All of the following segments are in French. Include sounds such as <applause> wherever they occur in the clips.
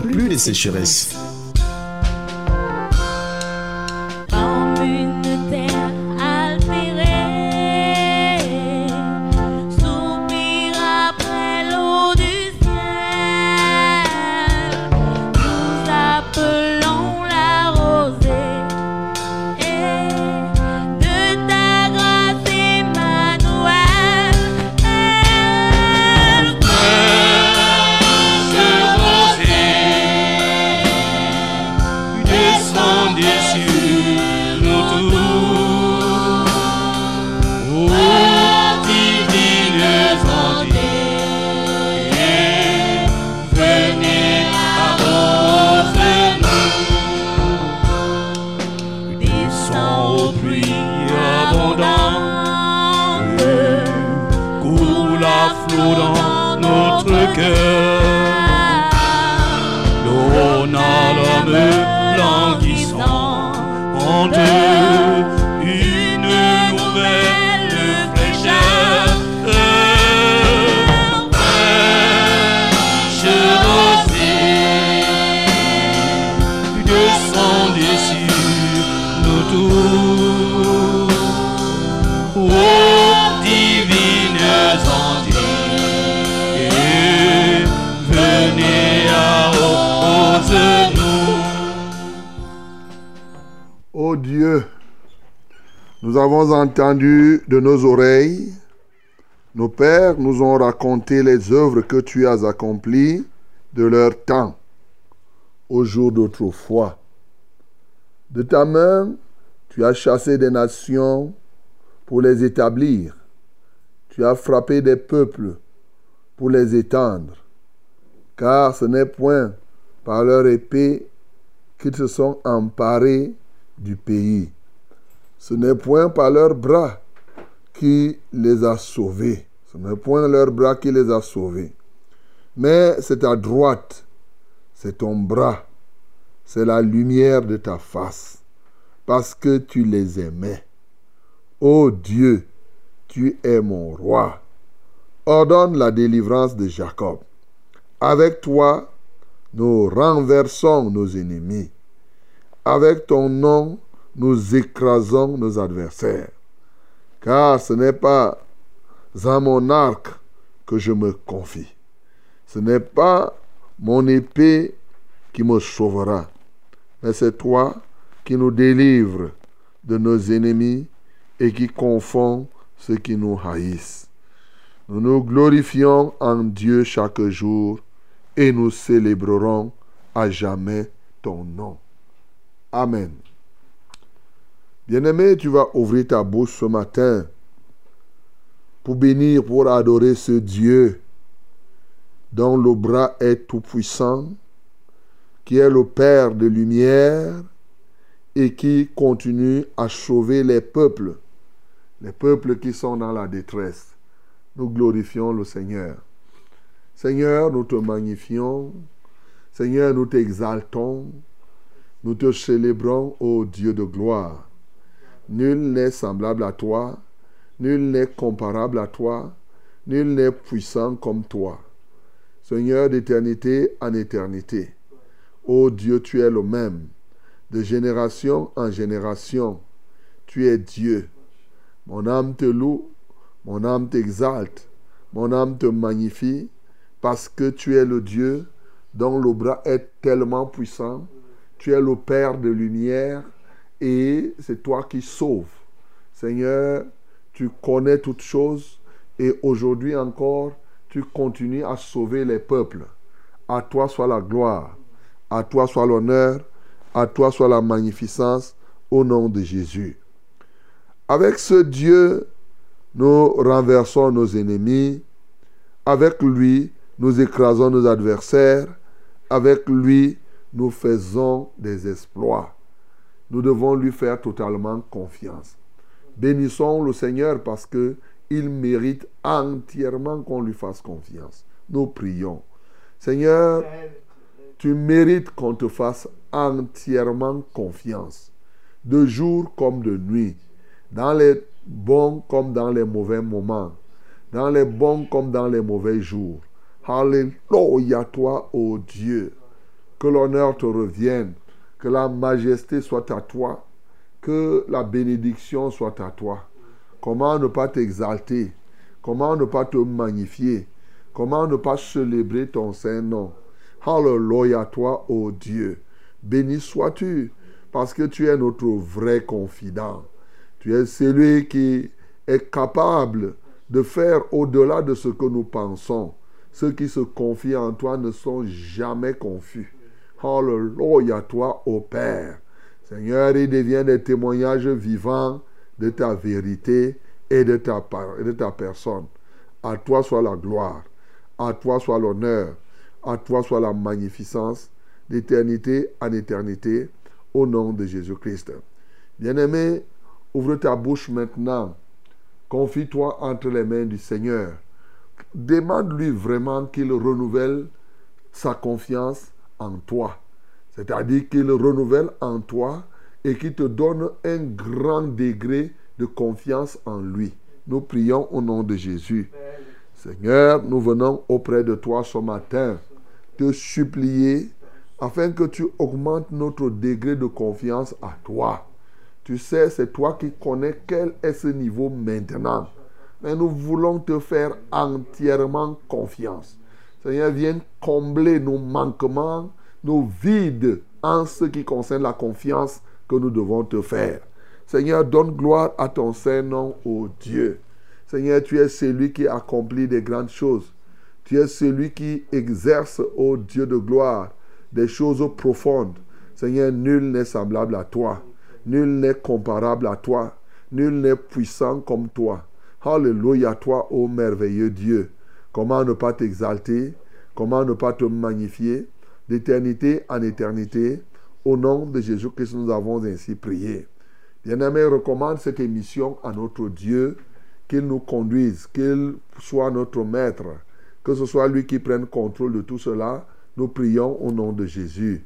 plus de sécheresse. De nos oreilles, nos pères nous ont raconté les œuvres que tu as accomplies de leur temps, au jour d'autrefois. De ta main, tu as chassé des nations pour les établir. Tu as frappé des peuples pour les étendre. Car ce n'est point par leur épée qu'ils se sont emparés du pays. Ce n'est point par leurs bras qui les a sauvés. Ce n'est point leur bras qui les a sauvés. Mais c'est ta droite, c'est ton bras, c'est la lumière de ta face, parce que tu les aimais. Ô Dieu, tu es mon roi. Ordonne la délivrance de Jacob. Avec toi, nous renversons nos ennemis. Avec ton nom, nous écrasons nos adversaires. Car ce n'est pas à mon arc que je me confie. Ce n'est pas mon épée qui me sauvera, mais c'est toi qui nous délivres de nos ennemis et qui confond ceux qui nous haïssent. Nous nous glorifions en Dieu chaque jour et nous célébrerons à jamais ton nom. Amen. Bien-aimé, tu vas ouvrir ta bouche ce matin pour bénir, pour adorer ce Dieu dont le bras est tout-puissant, qui est le Père de lumière et qui continue à sauver les peuples, les peuples qui sont dans la détresse. Nous glorifions le Seigneur. Seigneur, nous te magnifions. Seigneur, nous t'exaltons. Nous te célébrons, ô Dieu de gloire. Nul n'est semblable à toi, nul n'est comparable à toi, nul n'est puissant comme toi. Seigneur d'éternité en éternité. Ô Dieu, tu es le même, de génération en génération. Tu es Dieu. Mon âme te loue, mon âme t'exalte, mon âme te magnifie, parce que tu es le Dieu dont le bras est tellement puissant. Tu es le Père de lumière et c'est toi qui sauves. Seigneur, tu connais toutes choses et aujourd'hui encore, tu continues à sauver les peuples. À toi soit la gloire, à toi soit l'honneur, à toi soit la magnificence au nom de Jésus. Avec ce Dieu, nous renversons nos ennemis. Avec lui, nous écrasons nos adversaires. avec lui, nous faisons des exploits. Nous devons lui faire totalement confiance. Bénissons le Seigneur parce que il mérite entièrement qu'on lui fasse confiance. Nous prions. Seigneur, tu mérites qu'on te fasse entièrement confiance, de jour comme de nuit, dans les bons comme dans les mauvais moments, dans les bons comme dans les mauvais jours. Alléluia toi, ô Dieu. Que l'honneur te revienne, que la majesté soit à toi, que la bénédiction soit à toi. Comment ne pas t'exalter? Comment ne pas te magnifier? Comment ne pas célébrer ton Saint-Nom? Alléluia toi, ô Dieu. Béni sois-tu, parce que tu es notre vrai confident. Tu es celui qui est capable de faire au-delà de ce que nous pensons. Ceux qui se confient en toi ne sont jamais confus. Alléluia toi, ô Père. Seigneur, il devient des témoignages vivants de ta vérité et de ta, de ta personne. À toi soit la gloire, à toi soit l'honneur, à toi soit la magnificence d'éternité en éternité, au nom de Jésus-Christ. Bien-aimé, ouvre ta bouche maintenant. Confie-toi entre les mains du Seigneur. Demande-lui vraiment qu'il renouvelle sa confiance en toi. C'est-à-dire qu'il renouvelle en toi et qu'il te donne un grand degré de confiance en lui. Nous prions au nom de Jésus. Seigneur, nous venons auprès de toi ce matin te supplier afin que tu augmentes notre degré de confiance à toi. Tu sais, c'est toi qui connais quel est ce niveau maintenant. Mais nous voulons te faire entièrement confiance. Seigneur, viens combler nos manquements, nos vides en ce qui concerne la confiance que nous devons te faire. Seigneur, donne gloire à ton Saint-Nom, ô Dieu. Seigneur, tu es celui qui accomplit des grandes choses. Tu es celui qui exerce, ô Dieu de gloire, des choses profondes. Seigneur, nul n'est semblable à toi. Nul n'est comparable à toi. Nul n'est puissant comme toi. Alléluia toi, ô merveilleux Dieu. Comment ne pas t'exalter? Comment ne pas te magnifier? D'éternité en éternité, au nom de Jésus-Christ, nous avons ainsi prié. Bien-aimé, recommande cette émission à notre Dieu, qu'il nous conduise, qu'il soit notre maître, que ce soit lui qui prenne contrôle de tout cela. Nous prions au nom de Jésus.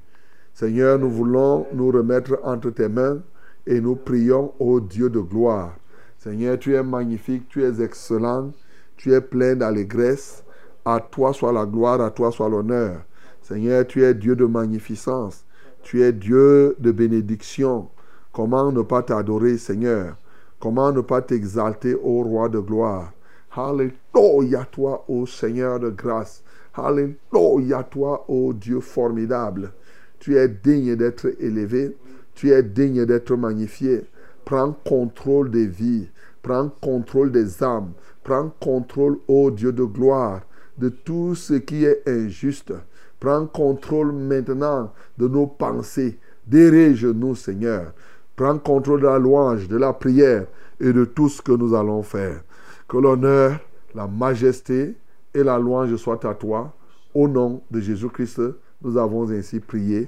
Seigneur, nous voulons nous remettre entre tes mains et nous prions au Dieu de gloire. Seigneur, tu es magnifique, tu es excellent, tu es plein d'allégresse. À toi soit la gloire, à toi soit l'honneur. Seigneur, tu es Dieu de magnificence, tu es Dieu de bénédiction. Comment ne pas t'adorer, Seigneur? Comment ne pas t'exalter, ô roi de gloire? Alléluia toi, ô Seigneur de grâce. Alléluia toi, ô Dieu formidable. Tu es digne d'être élevé. Tu es digne d'être magnifié. Prends contrôle des vies. Prends contrôle des âmes. Prends contrôle, ô Dieu de gloire, de tout ce qui est injuste. Prends contrôle maintenant de nos pensées. Dirige-nous, Seigneur. Prends contrôle de la louange, de la prière et de tout ce que nous allons faire. Que l'honneur, la majesté et la louange soient à toi. Au nom de Jésus-Christ, nous avons ainsi prié.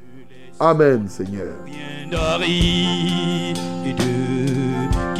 Amen, Seigneur.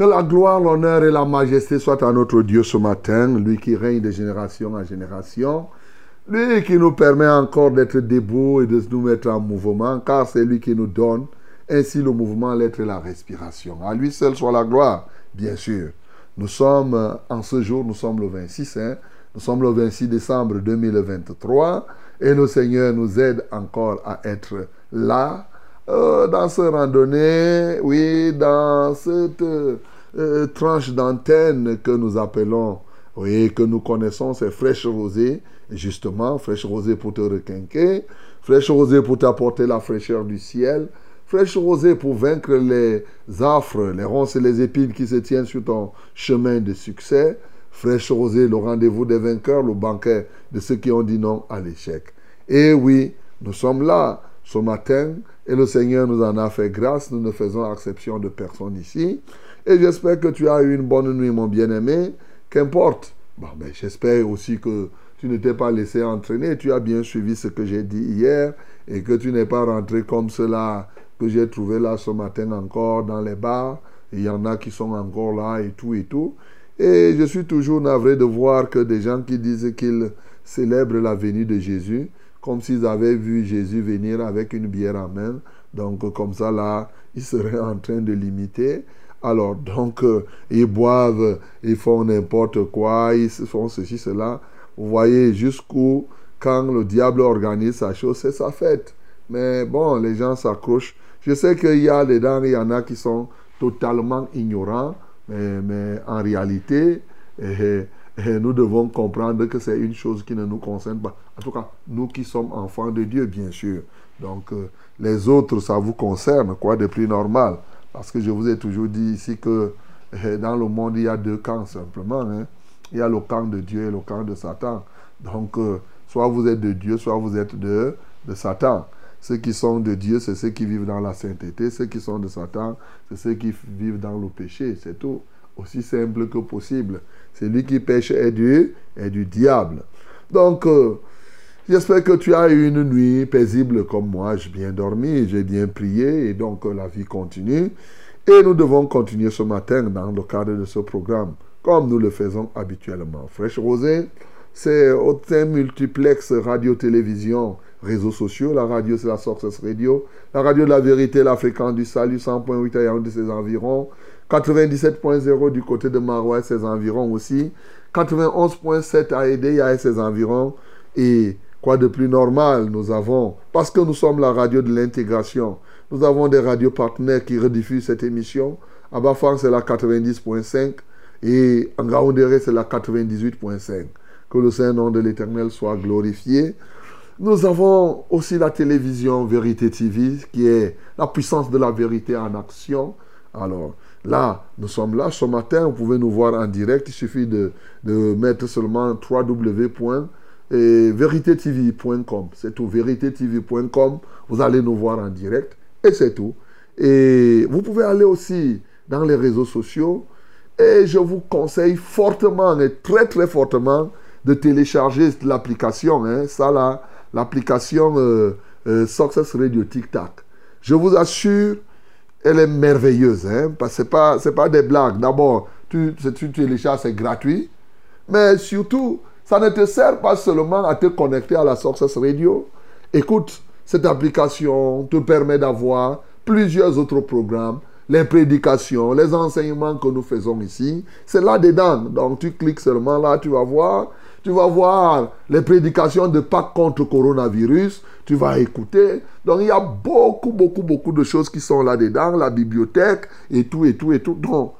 Que la gloire, l'honneur et la majesté soient à notre Dieu ce matin, lui qui règne de génération en génération, lui qui nous permet encore d'être debout et de nous mettre en mouvement, car c'est lui qui nous donne ainsi le mouvement, l'être et la respiration. À lui seul soit la gloire, bien sûr. Nous sommes, euh, en ce jour, nous sommes le 26, hein, nous sommes le 26 décembre 2023, et le Seigneur nous aide encore à être là, euh, dans ce randonnée, oui, dans cette euh, tranche d'antenne que nous appelons, oui, que nous connaissons, c'est fraîche rosée, justement, fraîche rosée pour te requinquer, fraîche rosée pour t'apporter la fraîcheur du ciel, fraîche rosée pour vaincre les affres, les ronces et les épines qui se tiennent sur ton chemin de succès, fraîche rosée, le rendez-vous des vainqueurs, le banquet de ceux qui ont dit non à l'échec. Et oui, nous sommes là ce matin et le Seigneur nous en a fait grâce. Nous ne faisons exception de personne ici. Et j'espère que tu as eu une bonne nuit, mon bien-aimé. Qu'importe. Ben, j'espère aussi que tu ne t'es pas laissé entraîner. Tu as bien suivi ce que j'ai dit hier et que tu n'es pas rentré comme cela que j'ai trouvé là ce matin encore dans les bars. Il y en a qui sont encore là et tout et tout. Et je suis toujours navré de voir que des gens qui disent qu'ils célèbrent la venue de Jésus, comme s'ils avaient vu Jésus venir avec une bière en main. Donc comme ça là, ils seraient en train de l'imiter. Alors donc, euh, ils boivent, ils font n'importe quoi, ils font ceci, cela. Vous voyez jusqu'où, quand le diable organise sa chose, c'est sa fête. Mais bon, les gens s'accrochent. Je sais qu'il y a dedans, il y en a qui sont totalement ignorants, mais, en réalité, eh, eh, nous devons comprendre que c'est une chose qui ne nous concerne pas. En tout cas, nous qui sommes enfants de Dieu, bien sûr. Donc, euh, les autres, ça vous concerne, quoi de plus normal? Parce que je vous ai toujours dit ici que eh, dans le monde, il y a deux camps simplement. Hein. Il y a le camp de Dieu et le camp de Satan. Donc, euh, soit vous êtes de Dieu, soit vous êtes de, de Satan. Ceux qui sont de Dieu, c'est ceux qui vivent dans la sainteté. Ceux qui sont de Satan, c'est ceux qui vivent dans le péché. C'est tout. Aussi simple que possible. Celui qui pêche est du, est du diable. Donc, euh, j'espère que tu as eu une nuit paisible comme moi. J'ai bien dormi, j'ai bien prié et donc euh, la vie continue. Et nous devons continuer ce matin dans le cadre de ce programme, comme nous le faisons habituellement. Fraîche Rosée, c'est au multiplex radio-télévision réseaux sociaux. La radio, c'est la Success Radio. La radio de la vérité, la fréquence du salut, 100.8 à Yaoundé, ses environs. 97.0 du côté de Marois ses environs aussi. 91.7 à Edea et ses environs. Et quoi de plus normal, nous avons, parce que nous sommes la radio de l'intégration, nous avons des radios partenaires qui rediffusent cette émission. À Bafang, c'est la 90.5 et en Gaoundéré, c'est la 98.5. Que le Saint-Nom de l'Éternel soit glorifié. Nous avons aussi la télévision Vérité TV, qui est la puissance de la vérité en action. Alors là, nous sommes là ce matin, vous pouvez nous voir en direct. Il suffit de, de mettre seulement www.veritetv.com. C'est tout, veritetv.com. Vous allez nous voir en direct et c'est tout. Et vous pouvez aller aussi dans les réseaux sociaux. Et je vous conseille fortement et très très fortement de télécharger l'application. Hein. Ça là, l'application euh, euh, Success Radio Tic Tac. Je vous assure, elle est merveilleuse. Hein, parce que ce n'est pas, pas des blagues. D'abord, tu, tu télécharges, c'est gratuit. Mais surtout, ça ne te sert pas seulement à te connecter à la Success Radio. Écoute, cette application te permet d'avoir plusieurs autres programmes, les prédications, les enseignements que nous faisons ici. C'est là-dedans. Donc tu cliques seulement là, tu vas voir tu vas voir les prédications de Pâques contre coronavirus. Tu vas écouter. Donc il y a beaucoup, beaucoup, beaucoup de choses qui sont là-dedans. La bibliothèque et tout, et tout, et tout. Donc,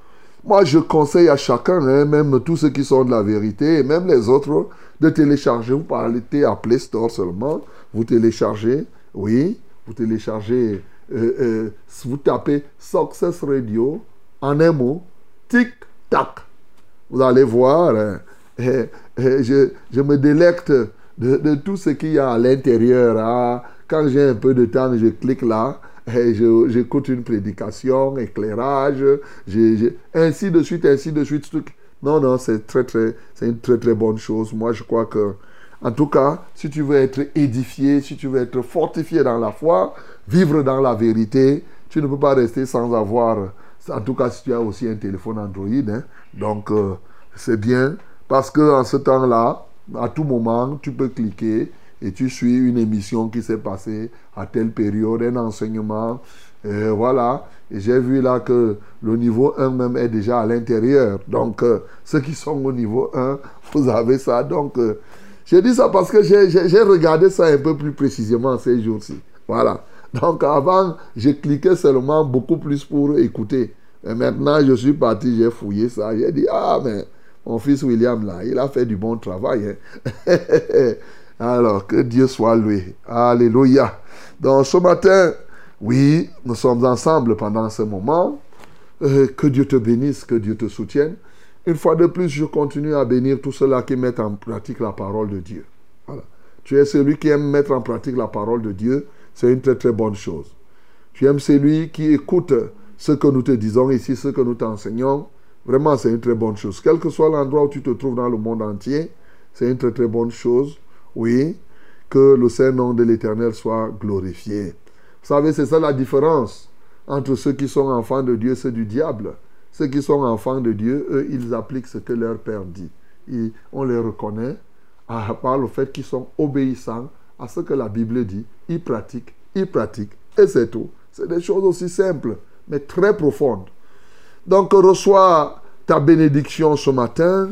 moi, je conseille à chacun, hein, même tous ceux qui sont de la vérité, et même les autres, de télécharger. Vous parlez à Play Store seulement. Vous téléchargez, oui, vous téléchargez, euh, euh, vous tapez Success Radio en un mot, tic-tac. Vous allez voir. Hein, <laughs> je, me délecte de, tout ce qu'il y a à l'intérieur. Hein. Quand j'ai un peu de temps, je clique là. Et j'écoute une prédication, éclairage, ainsi de suite, ainsi de suite. Non, non, c'est très, très, une très, très bonne chose. Moi, je crois que, en tout cas, si tu veux être édifié, si tu veux être fortifié dans la foi, vivre dans la vérité, tu ne peux pas rester sans avoir, en tout cas, si tu as aussi un téléphone Android. Hein. donc, euh, c'est bien parce qu'en ce temps-là, à tout moment, tu peux cliquer et tu suis une émission qui s'est passée à telle période, un enseignement. Et voilà. Et j'ai vu là que le niveau 1 même est déjà à l'intérieur. Donc, euh, ceux qui sont au niveau 1, <laughs> vous avez ça. Donc, euh, j'ai dit ça parce que j'ai regardé ça un peu plus précisément ces jours-ci. Voilà. Donc avant, je cliquais seulement beaucoup plus pour écouter. Et maintenant, je suis parti, j'ai fouillé ça. J'ai dit, ah, mais mon fils William, là, il a fait du bon travail. hein. <laughs> Alors, que Dieu soit loué. Alléluia. Donc, ce matin, oui, nous sommes ensemble pendant ce moment. Euh, que Dieu te bénisse, que Dieu te soutienne. Une fois de plus, je continue à bénir tous ceux-là qui mettent en pratique la parole de Dieu. Tu es celui qui aime mettre en pratique la parole de Dieu, c'est une très très bonne chose. Tu aimes celui qui écoute ce que nous te disons ici, ce que nous t'enseignons. Vraiment, c'est une très bonne chose. Quel que soit l'endroit où tu te trouves dans le monde entier, c'est une très très bonne chose. Oui, que le Saint-Nom de l'Éternel soit glorifié. Vous savez, c'est ça la différence entre ceux qui sont enfants de Dieu et ceux du diable. Ceux qui sont enfants de Dieu, eux, ils appliquent ce que leur Père dit. Et on les reconnaît par le fait qu'ils sont obéissants à ce que la Bible dit. Ils pratiquent, ils pratiquent, et c'est tout. C'est des choses aussi simples, mais très profondes. Donc, reçois ta bénédiction ce matin.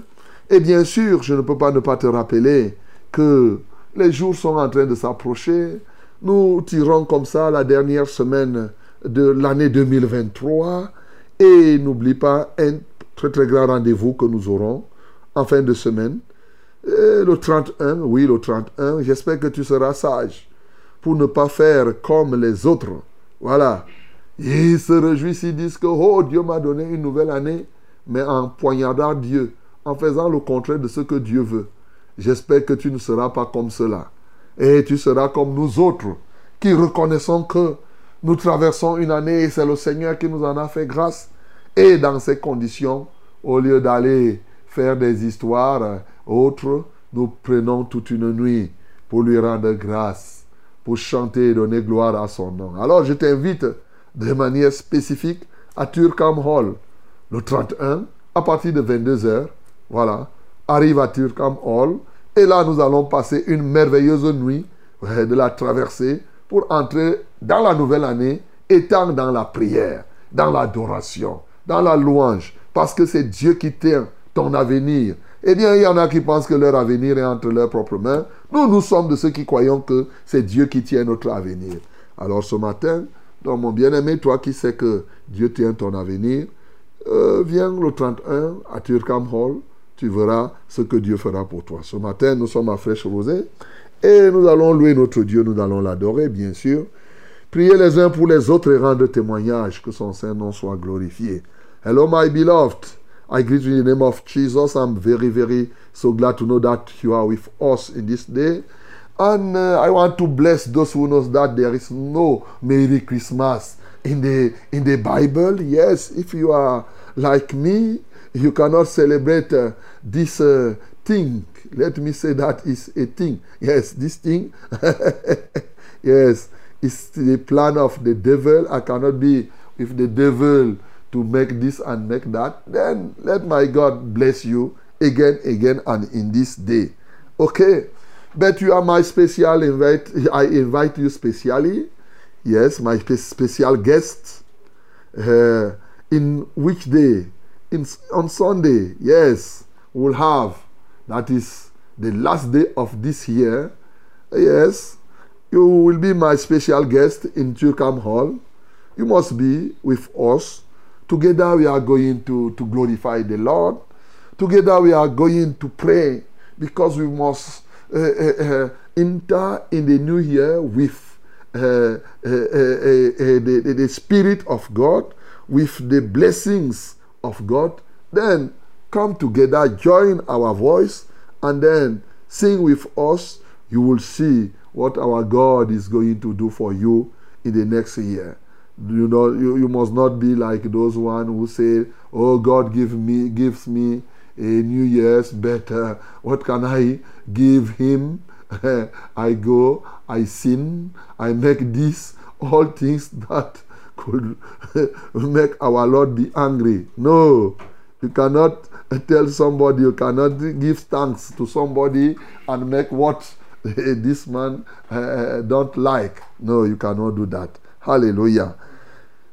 Et bien sûr, je ne peux pas ne pas te rappeler que les jours sont en train de s'approcher. Nous tirons comme ça la dernière semaine de l'année 2023. Et n'oublie pas un très très grand rendez-vous que nous aurons en fin de semaine. Et le 31, oui, le 31, j'espère que tu seras sage pour ne pas faire comme les autres. Voilà. Ils se réjouissent, ils disent que, oh, Dieu m'a donné une nouvelle année, mais en poignardant Dieu, en faisant le contraire de ce que Dieu veut. J'espère que tu ne seras pas comme cela. Et tu seras comme nous autres, qui reconnaissons que nous traversons une année et c'est le Seigneur qui nous en a fait grâce. Et dans ces conditions, au lieu d'aller faire des histoires autres, nous prenons toute une nuit pour lui rendre grâce, pour chanter et donner gloire à son nom. Alors je t'invite de manière spécifique à Turkham Hall le 31 à partir de 22h. Voilà, arrive à Turkham Hall et là nous allons passer une merveilleuse nuit de la traversée pour entrer dans la nouvelle année étant dans la prière, dans l'adoration, dans la louange, parce que c'est Dieu qui tient ton avenir. Eh bien, il y en a qui pensent que leur avenir est entre leurs propres mains. Nous, nous sommes de ceux qui croyons que c'est Dieu qui tient notre avenir. Alors ce matin, donc mon bien-aimé, toi qui sais que Dieu tient ton avenir, euh, viens le 31 à Turkham Hall, tu verras ce que Dieu fera pour toi. Ce matin, nous sommes à Fraîche Rosée et nous allons louer notre Dieu, nous allons l'adorer, bien sûr. Prier les uns pour les autres et rendre témoignage que son Saint-Nom soit glorifié. Hello, my beloved. I greet you in the name of Jesus. I'm very, very so glad to know that you are with us in this day. And uh, I want to bless those who knows that there is no Merry Christmas in the in the Bible. Yes, if you are like me, you cannot celebrate uh, this uh, thing. Let me say that is a thing. Yes, this thing. <laughs> yes, it's the plan of the devil. I cannot be with the devil to make this and make that. Then let my God bless you again, again, and in this day. Okay. But you are my special invite. I invite you specially. Yes, my spe- special guest. Uh, in which day? In on Sunday. Yes, we'll have. That is the last day of this year. Yes, you will be my special guest in Turkham Hall. You must be with us. Together we are going to, to glorify the Lord. Together we are going to pray because we must uh, uh, uh, enter in the new year with uh, uh, uh, the, the, the Spirit of God, with the blessings of God. Then come together, join our voice, and then sing with us. You will see what our God is going to do for you in the next year. You know, you, you must not be like those one who say, "Oh, God give me gives me a New Year's better. What can I give Him? <laughs> I go, I sin, I make this, all things that could <laughs> make our Lord be angry. No, you cannot tell somebody, you cannot give thanks to somebody and make what <laughs> this man uh, don't like. No, you cannot do that. Hallelujah.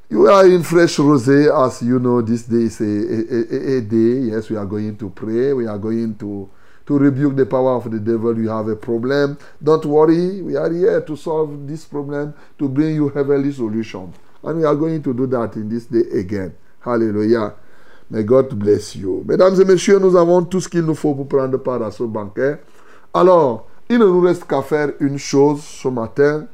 You are in fresh rosé, as you know. This day is a, a, a, a, day. Yes, we are going to pray. We are going to to rebuke the power of the devil. You have a problem. Don't worry. We are here to solve this problem, to bring you heavenly solution. And we are going to do that in this day again. Hallelujah. May God bless you. Mesdames et messieurs, nous avons tout ce qu'il nous faut pour prendre part à ce banquet. Alors, il ne nous reste qu'à faire une chose ce matin.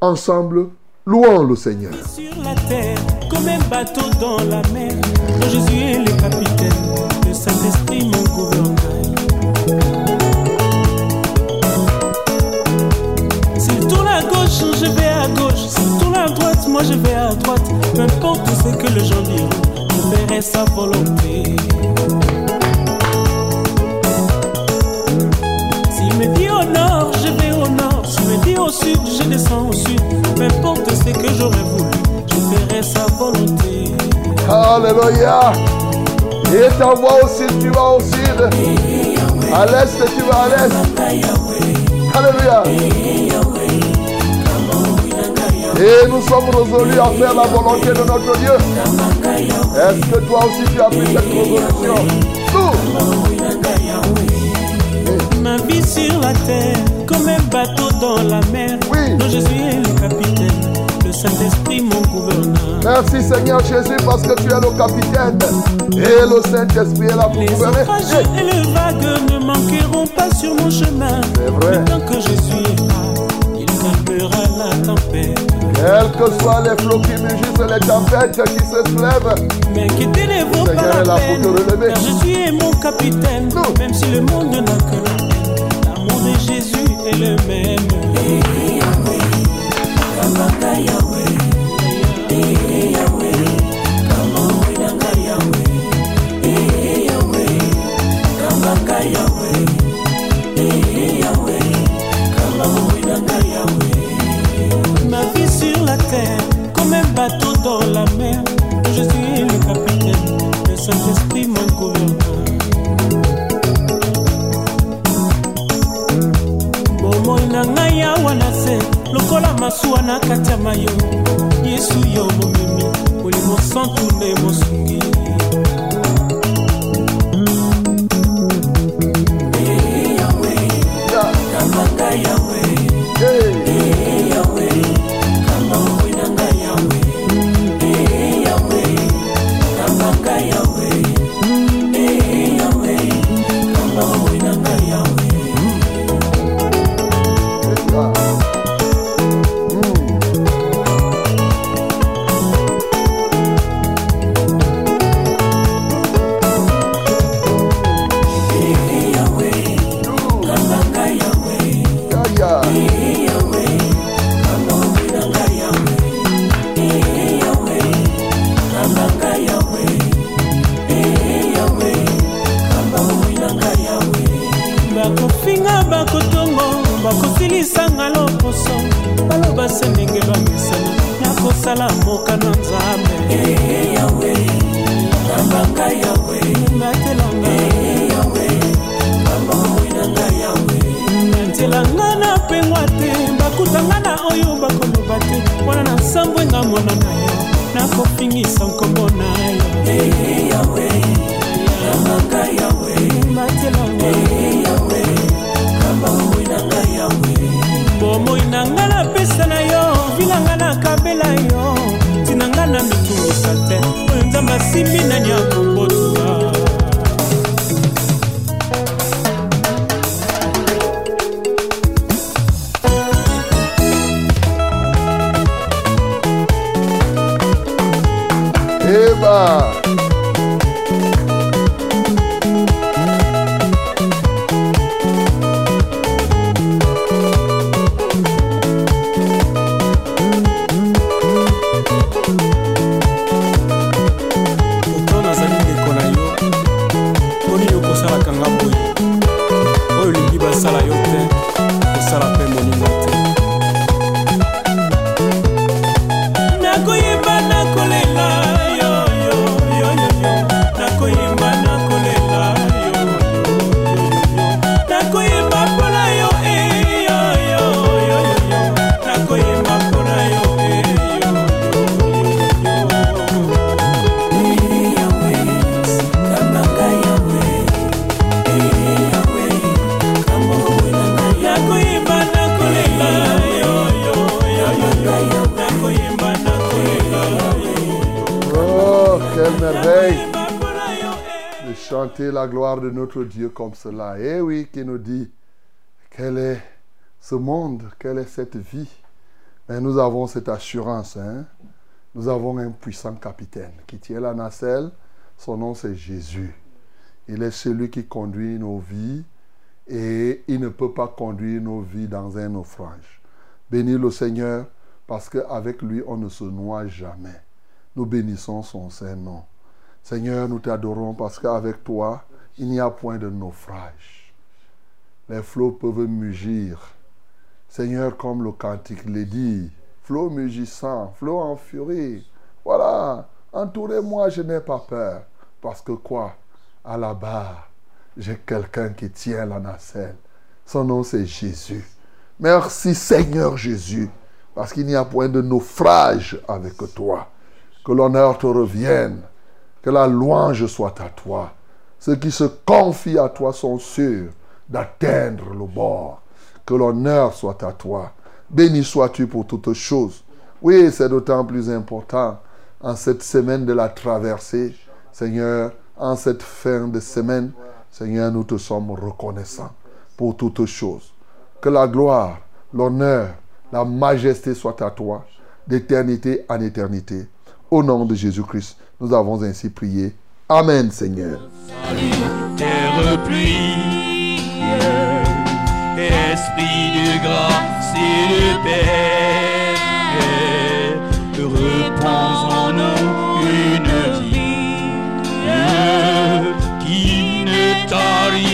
Ensemble, louons le Seigneur. Sur la terre, comme un bateau dans la mer, dont Jésus est le capitaine, le Saint-Esprit mon gouvernail. S'il tourne à gauche, je vais moi je vais à droite. Peu importe ce que les gens diront, je ferai sa volonté. S'il me dit au nord, je vais au nord. S'il me dit au sud, je descends au sud. Peu importe ce que j'aurais voulu, je ferai sa volonté. Alléluia. Et t'envoie au sud, tu vas au sud. À l'est, tu vas à l'est. Alléluia. Et nous sommes résolus à faire la volonté de notre Dieu. Est-ce que toi aussi tu as pris cette résolution? Nous. Ma vie sur la terre, comme un bateau dans la mer, Oui. dont Jésus est le capitaine, le Saint-Esprit mon gouverneur. Merci Seigneur Jésus parce que tu es le capitaine. Et le Saint-Esprit est là pour Les gouverner. Eh, et les vagues ne manqueront pas sur mon chemin. C'est vrai. Mais tant que je suis là, il calmera la tempête. Quels que soient les flots qui mugissent, les tempêtes qui se soulèvent, Mais quitter pas est là la pour peine. te relever. Car Jésus est mon capitaine. Nous. Même si le monde n'a que la l'amour de Jésus est le même. La terre, comme un bateau dans la mer. Jésus est le capitaine, le Saint-Esprit mon gouverneur. bomoi na ngai awa na se lokola masuwa na kati ya mayo yesu yo momemi molimo santu nde mosungi Dieu comme cela. Eh oui, qui nous dit quel est ce monde, quelle est cette vie? Mais nous avons cette assurance. Hein? Nous avons un puissant capitaine qui tient la nacelle. Son nom, c'est Jésus. Il est celui qui conduit nos vies et il ne peut pas conduire nos vies dans un naufrage. Bénis le Seigneur parce qu'avec lui, on ne se noie jamais. Nous bénissons son saint nom. Seigneur, nous t'adorons parce qu'avec toi, il n'y a point de naufrage. Les flots peuvent mugir. Seigneur, comme le cantique le dit, flots mugissant, flots en furie. Voilà, entourez-moi, je n'ai pas peur. Parce que quoi? À la barre, j'ai quelqu'un qui tient la nacelle. Son nom, c'est Jésus. Merci Seigneur Jésus, parce qu'il n'y a point de naufrage avec toi. Que l'honneur te revienne, que la louange soit à toi. Ceux qui se confient à toi sont sûrs d'atteindre le bord. Que l'honneur soit à toi. Béni sois-tu pour toutes choses. Oui, c'est d'autant plus important en cette semaine de la traversée. Seigneur, en cette fin de semaine, Seigneur, nous te sommes reconnaissants pour toutes choses. Que la gloire, l'honneur, la majesté soient à toi, d'éternité en éternité. Au nom de Jésus-Christ, nous avons ainsi prié. Amen, Seigneur. terre pluie, esprit de grâce et de paix, repose en nous une vie qui ne tarisse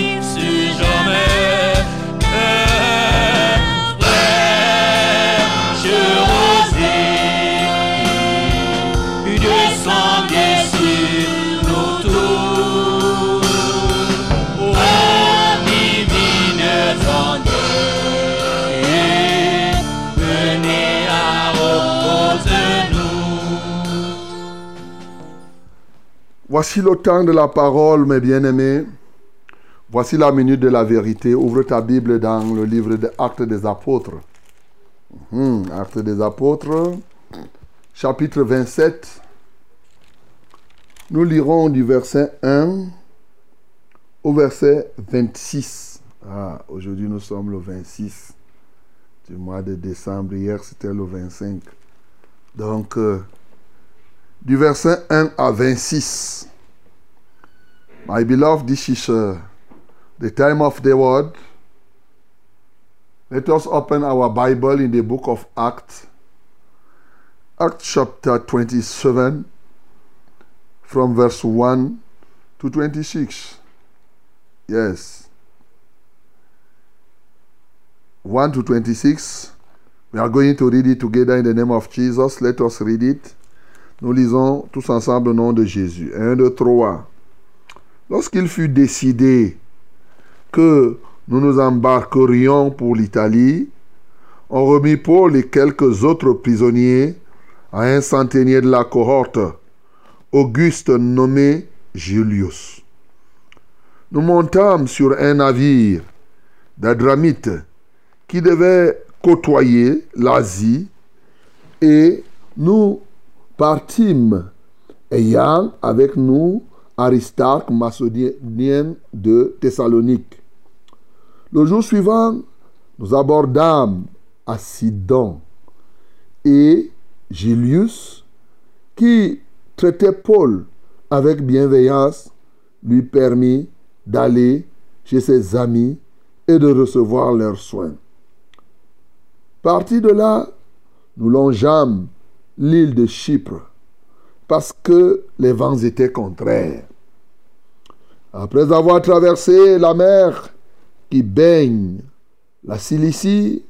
Voici le temps de la parole, mes bien-aimés. Voici la minute de la vérité. Ouvre ta Bible dans le livre des Actes des Apôtres. Mhm, Actes des Apôtres, chapitre 27. Nous lirons du verset 1 au verset 26. Ah, aujourd'hui nous sommes le 26 du mois de décembre. Hier c'était le 25. Donc, euh, du verset 1 à 26. My beloved, this is uh, the time of the word. Let us open our Bible in the book of Acts, Acts chapter 27, from verse 1 to 26. Yes. 1 to 26. We are going to read it together in the name of Jesus. Let us read it. Nous lisons tous ensemble au nom de Jésus. 1, 2, 3. Lorsqu'il fut décidé que nous nous embarquerions pour l'Italie, on remit Paul et quelques autres prisonniers à un centenier de la cohorte, Auguste nommé Julius. Nous montâmes sur un navire d'Adramite qui devait côtoyer l'Asie et nous partîmes ayant avec nous Aristarque, macédonien de Thessalonique. Le jour suivant, nous abordâmes à Sidon et Julius, qui traitait Paul avec bienveillance, lui permit d'aller chez ses amis et de recevoir leurs soins. Parti de là, nous longeâmes l'île de Chypre parce que les vents étaient contraires. Après avoir traversé la mer qui baigne la Cilicie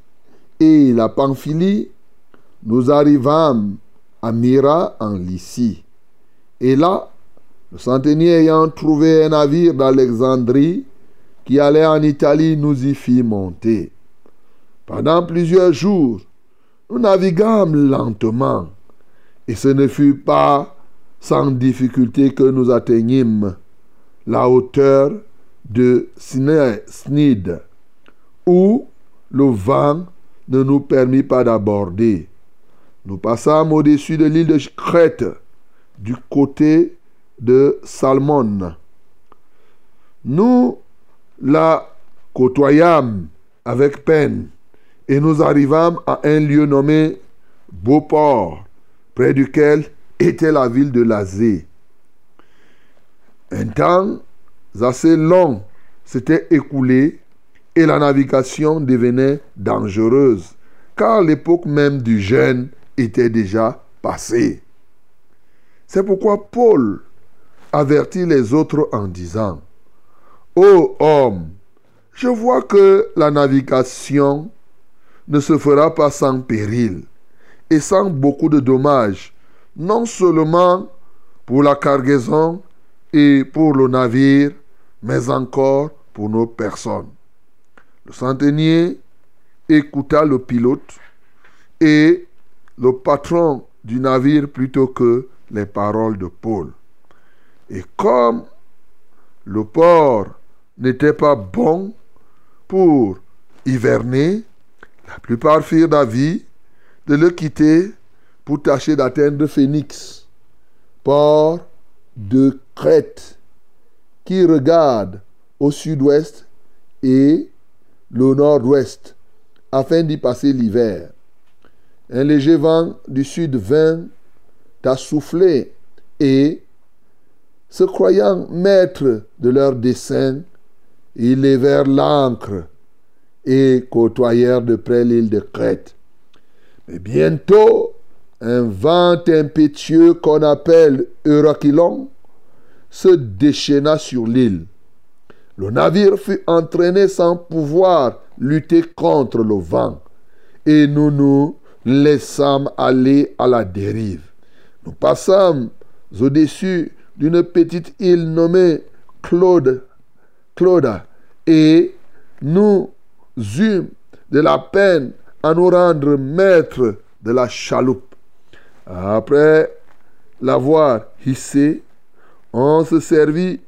et la Pamphylie, nous arrivâmes à Myra en Lycie. Et là, le centenier ayant trouvé un navire d'Alexandrie qui allait en Italie, nous y fit monter. Pendant plusieurs jours, nous naviguâmes lentement, et ce ne fut pas sans difficulté que nous atteignîmes la hauteur de Snide, où le vent ne nous permit pas d'aborder. Nous passâmes au-dessus de l'île de Crète, du côté de Salmon. Nous la côtoyâmes avec peine et nous arrivâmes à un lieu nommé Beauport, près duquel était la ville de Lazé. Un temps assez long s'était écoulé et la navigation devenait dangereuse, car l'époque même du jeûne était déjà passée. C'est pourquoi Paul avertit les autres en disant, Ô homme, je vois que la navigation ne se fera pas sans péril et sans beaucoup de dommages, non seulement pour la cargaison et pour le navire, mais encore pour nos personnes. Le centenier écouta le pilote et le patron du navire plutôt que les paroles de Paul. Et comme le port n'était pas bon pour hiverner, la plupart firent d'avis de le quitter pour tâcher d'atteindre Phénix, port de Crète, qui regarde au sud-ouest et le nord-ouest, afin d'y passer l'hiver. Un léger vent du sud vint à souffler et, se croyant maîtres de leur dessein, ils levèrent l'ancre et côtoyèrent de près l'île de Crète. Mais bientôt, un vent impétueux qu'on appelle Eurachilon se déchaîna sur l'île. Le navire fut entraîné sans pouvoir lutter contre le vent, et nous nous laissâmes aller à la dérive. Nous passâmes au-dessus d'une petite île nommée Claude, Clauda, et nous eûmes de la peine à nous rendre maîtres de la chaloupe. Après l'avoir hissée, on se servit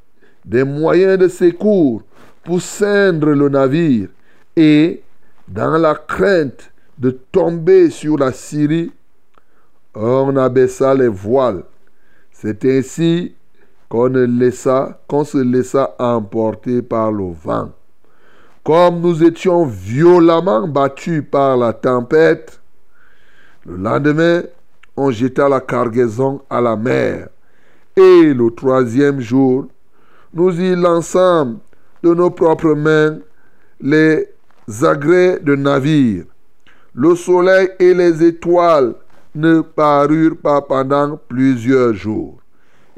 des moyens de secours pour ceindre le navire et, dans la crainte de tomber sur la Syrie, on abaissa les voiles. C'est ainsi qu'on laissa, qu'on se laissa emporter par le vent. Comme nous étions violemment battus par la tempête, le lendemain, on jeta la cargaison à la mer. Et le troisième jour, nous y lançâmes de nos propres mains les agrès de navire. Le soleil et les étoiles ne parurent pas pendant plusieurs jours.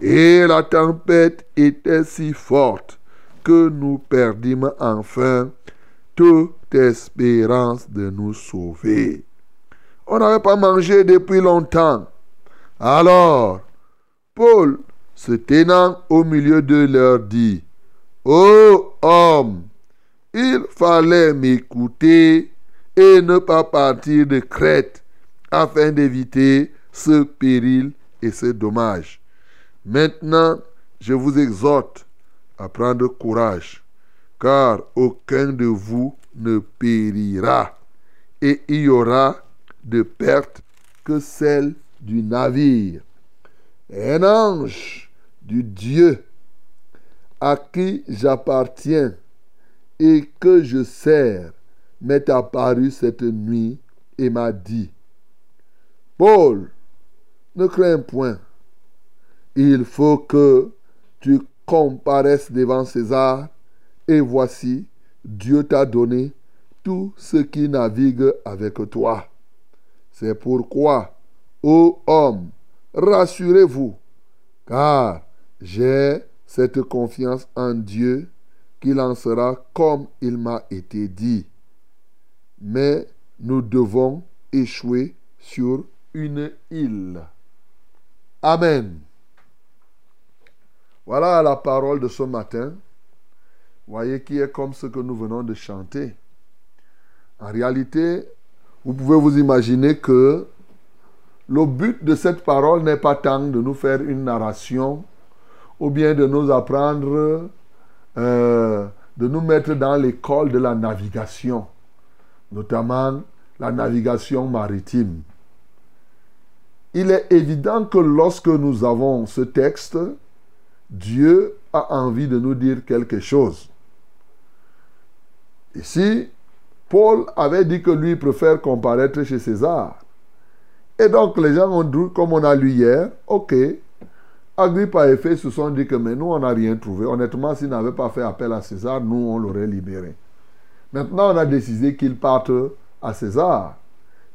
Et la tempête était si forte que nous perdîmes enfin toute espérance de nous sauver. On n'avait pas mangé depuis longtemps. Alors, Paul, se tenant au milieu d'eux, leur dit, Ô homme, il fallait m'écouter et ne pas partir de Crète afin d'éviter ce péril et ce dommage. Maintenant, je vous exhorte à prendre courage, car aucun de vous ne périra, et il y aura de perte que celle du navire. Un ange du Dieu à qui j'appartiens et que je sers m'est apparu cette nuit et m'a dit, Paul, ne crains point. Il faut que tu comparaisses devant César, et voici, Dieu t'a donné tout ce qui navigue avec toi. C'est pourquoi, ô homme, rassurez-vous, car j'ai cette confiance en Dieu qu'il en sera comme il m'a été dit. Mais nous devons échouer sur une île. Amen. Voilà la parole de ce matin. Voyez qui est comme ce que nous venons de chanter. En réalité, vous pouvez vous imaginer que le but de cette parole n'est pas tant de nous faire une narration ou bien de nous apprendre, euh, de nous mettre dans l'école de la navigation, notamment la navigation maritime. Il est évident que lorsque nous avons ce texte, Dieu a envie de nous dire quelque chose. Ici, Paul avait dit que lui préfère comparaître chez César. Et donc les gens ont dit, comme on a lu hier, ok, Agrippa et Fé se sont dit que mais nous, on n'a rien trouvé. Honnêtement, s'ils n'avaient pas fait appel à César, nous, on l'aurait libéré. Maintenant, on a décidé qu'ils partent à César.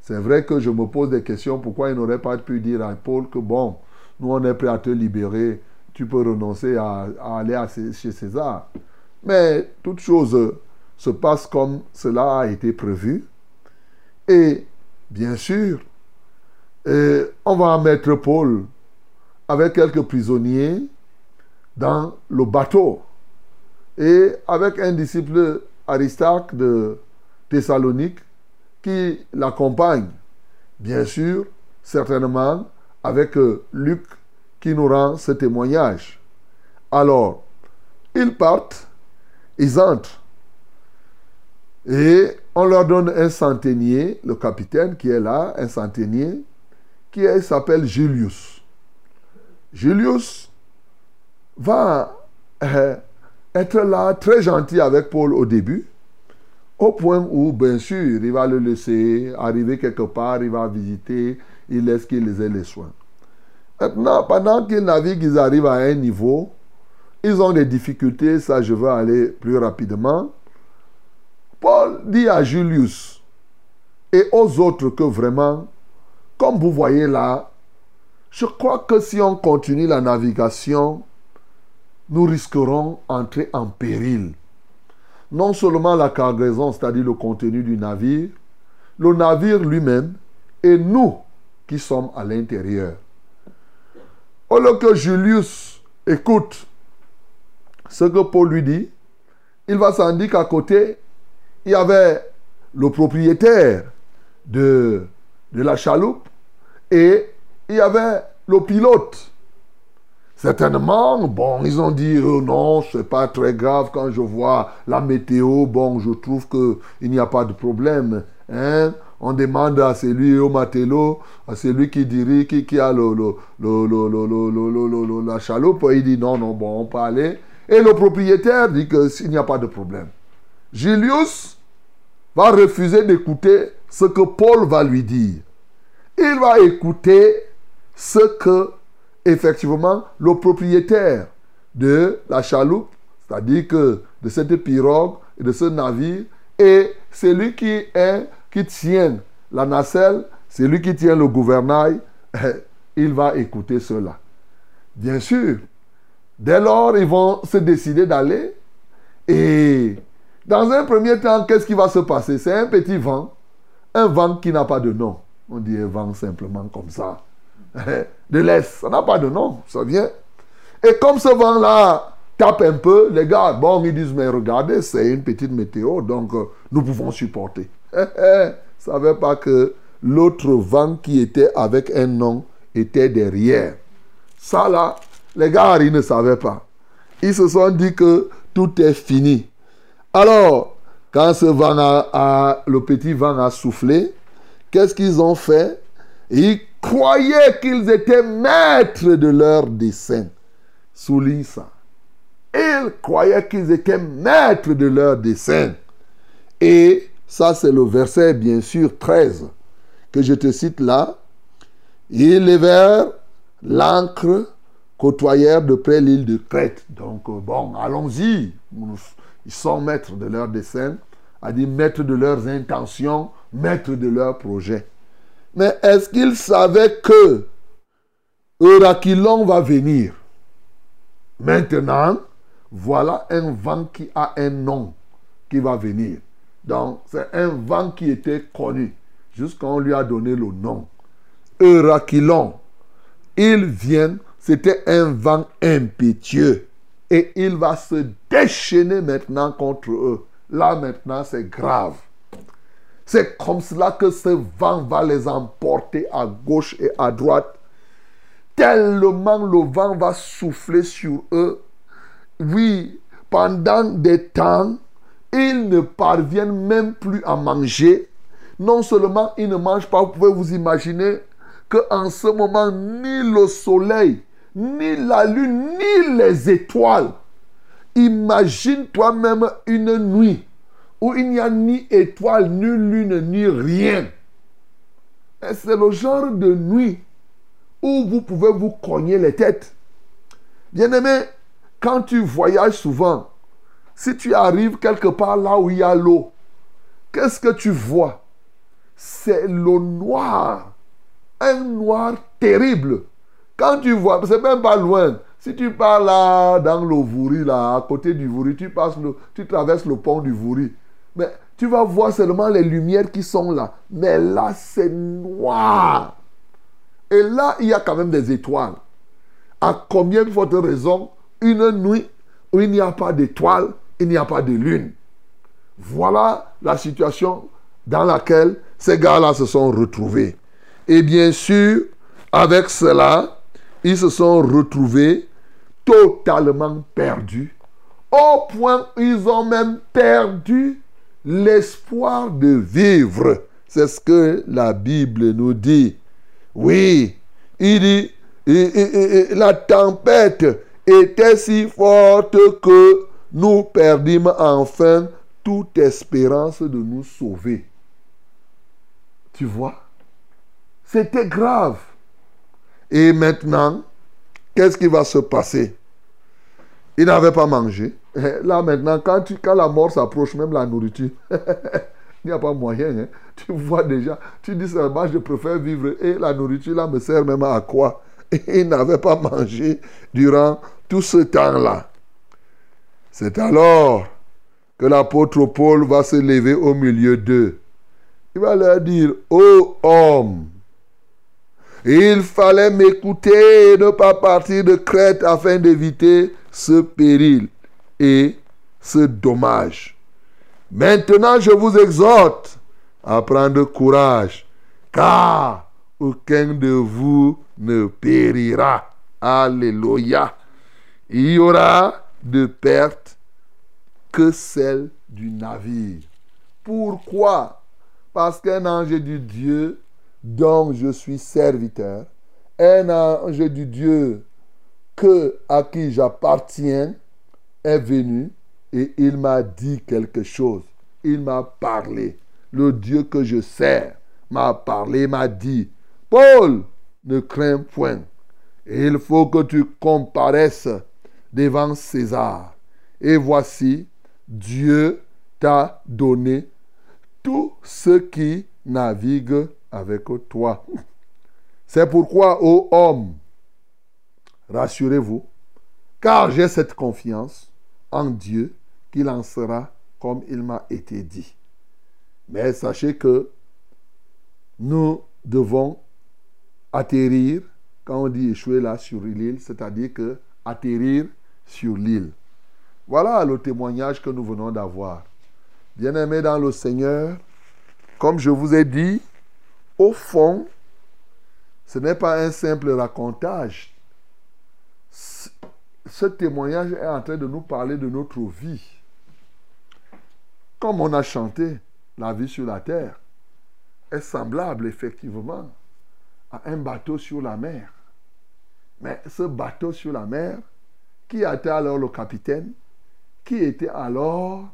C'est vrai que je me pose des questions. Pourquoi il n'aurait pas pu dire à Paul que bon, nous, on est prêt à te libérer. Tu peux renoncer à, à aller à- chez César. Mais toute chose se passe comme cela a été prévu. Et bien sûr, on va mettre Paul avec quelques prisonniers dans le bateau. Et avec un disciple Aristarque de Thessalonique qui l'accompagne. Bien sûr, certainement, avec euh, Luc qui nous rend ce témoignage. Alors, ils partent, ils entrent. Et on leur donne un centenier, le capitaine qui est là, un centenier, qui s'appelle Julius. Julius va euh, être là très gentil avec Paul au début, au point où, bien sûr, il va le laisser arriver quelque part, il va visiter, il laisse qu'il ait les soins. Maintenant, pendant qu'ils naviguent, ils arrivent à un niveau, ils ont des difficultés, ça je vais aller plus rapidement. Paul dit à Julius et aux autres que vraiment, comme vous voyez là, je crois que si on continue la navigation, nous risquerons d'entrer en péril. Non seulement la cargaison, c'est-à-dire le contenu du navire, le navire lui-même et nous qui sommes à l'intérieur. Au lieu que Julius écoute ce que Paul lui dit, il va s'en dire qu'à côté, il y avait le propriétaire de, de la chaloupe et il y avait le pilote. Certainement, bon, ils ont dit, oh non, c'est pas très grave quand je vois la météo, bon, je trouve qu'il n'y a pas de problème. Hein? On demande à celui au matelot, à celui qui dirige, qui, qui a le, le, le, la chaloupe, il dit non, non, bon, on peut aller. Et le propriétaire dit qu'il n'y a pas de problème. Julius va refuser d'écouter ce que Paul va lui dire. Il va écouter ce que, effectivement, le propriétaire de la chaloupe, c'est-à-dire que de cette pirogue et de ce navire, et celui qui, est, qui tient la nacelle, celui qui tient le gouvernail, <laughs> il va écouter cela. Bien sûr, dès lors, ils vont se décider d'aller. Et dans un premier temps, qu'est-ce qui va se passer? C'est un petit vent, un vent qui n'a pas de nom. On dit un vent simplement comme ça. <laughs> De l'Est, ça n'a pas de nom, ça vient. Et comme ce vent-là tape un peu, les gars, bon, ils disent, mais regardez, c'est une petite météo, donc euh, nous pouvons supporter. Ils ne savaient pas que l'autre vent qui était avec un nom était derrière. Ça là, les gars, ils ne savaient pas. Ils se sont dit que tout est fini. Alors, quand ce vent a, le petit vent a soufflé, qu'est-ce qu'ils ont fait? Ils croyaient qu'ils étaient maîtres de leur dessein. Souligne ça. Ils croyaient qu'ils étaient maîtres de leur dessein. Et ça, c'est le verset, bien sûr, 13, que je te cite là. Ils levèrent l'ancre, côtoyèrent de près l'île de Crète. Donc, bon, allons-y. Ils sont maîtres de leur dessein, à dire maîtres de leurs intentions, maîtres de leurs projets. Mais est-ce qu'ils savaient que Euraquilon va venir? Maintenant, voilà un vent qui a un nom qui va venir. Donc, c'est un vent qui était connu, jusqu'on lui a donné le nom. Euraquilon. Il vient, c'était un vent impétueux. Et il va se déchaîner maintenant contre eux. Là maintenant, c'est grave. C'est comme cela que ce vent va les emporter à gauche et à droite. Tellement le vent va souffler sur eux. Oui, pendant des temps, ils ne parviennent même plus à manger. Non seulement ils ne mangent pas, vous pouvez vous imaginer qu'en ce moment, ni le soleil, ni la lune, ni les étoiles Imagine toi-même une nuit où il n'y a ni étoile, ni lune, ni rien. Et C'est le genre de nuit où vous pouvez vous cogner les têtes. Bien-aimé, quand tu voyages souvent, si tu arrives quelque part là où il y a l'eau, qu'est-ce que tu vois? C'est le noir. Un noir terrible. Quand tu vois, c'est même pas loin. Si tu pars là, dans le Vouri, là, à côté du Vouri, tu, passes tu traverses le pont du Vouri. Mais tu vas voir seulement les lumières qui sont là. Mais là, c'est noir. Et là, il y a quand même des étoiles. À combien de fortes raisons une nuit où il n'y a pas d'étoiles, il n'y a pas de lune. Voilà la situation dans laquelle ces gars-là se sont retrouvés. Et bien sûr, avec cela, ils se sont retrouvés totalement perdus, au point où ils ont même perdu l'espoir de vivre. C'est ce que la Bible nous dit. Oui, il dit, la tempête était si forte que nous perdîmes enfin toute espérance de nous sauver. Tu vois? C'était grave. Et maintenant, qu'est-ce qui va se passer? Il n'avait pas mangé. <laughs> Là maintenant, quand, tu, quand la mort s'approche, même la nourriture, <laughs> il n'y a pas moyen. hein. Tu vois déjà, tu dis seulement, je préfère vivre. Et la nourriture, là, me sert même à quoi? <laughs> Il n'avait pas mangé durant tout ce temps-là. C'est alors que l'apôtre Paul va se lever au milieu d'eux. Il va leur dire, ô homme, il fallait m'écouter et ne pas partir de Crète afin d'éviter ce péril et ce dommage. Maintenant, je vous exhorte à prendre courage, car aucun de vous ne périra. Alléluia. Il y aura de perte que celle du navire. Pourquoi? Parce qu'un ange du Dieu dont je suis serviteur, un ange du Dieu que, à qui j'appartiens, est venu et il m'a dit quelque chose. Il m'a parlé. Le Dieu que je sers m'a parlé, m'a dit, Paul, ne crains point. Il faut que tu comparaisses devant César. Et voici, Dieu t'a donné tous ceux qui naviguent avec toi. C'est pourquoi, ô homme, rassurez-vous, car j'ai cette confiance en Dieu qu'il en sera comme il m'a été dit. Mais sachez que nous devons atterrir, quand on dit échouer là sur l'île, c'est-à-dire que atterrir sur l'île. Voilà le témoignage que nous venons d'avoir. Bien-aimés dans le Seigneur, comme je vous ai dit, au fond, ce n'est pas un simple racontage. Ce témoignage est en train de nous parler de notre vie. Comme on a chanté, la vie sur la terre est semblable effectivement à un bateau sur la mer. Mais ce bateau sur la mer, qui était alors le capitaine Qui était alors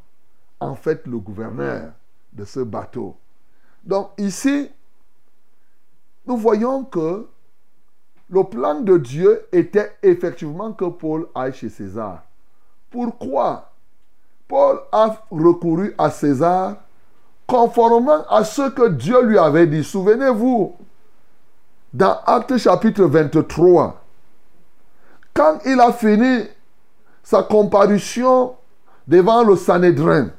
en fait le gouverneur de ce bateau Donc ici, nous voyons que le plan de Dieu était effectivement que Paul aille chez César. Pourquoi Paul a recouru à César conformément à ce que Dieu lui avait dit. Souvenez-vous, dans Actes chapitre 23, quand il a fini sa comparution devant le Sanhédrin,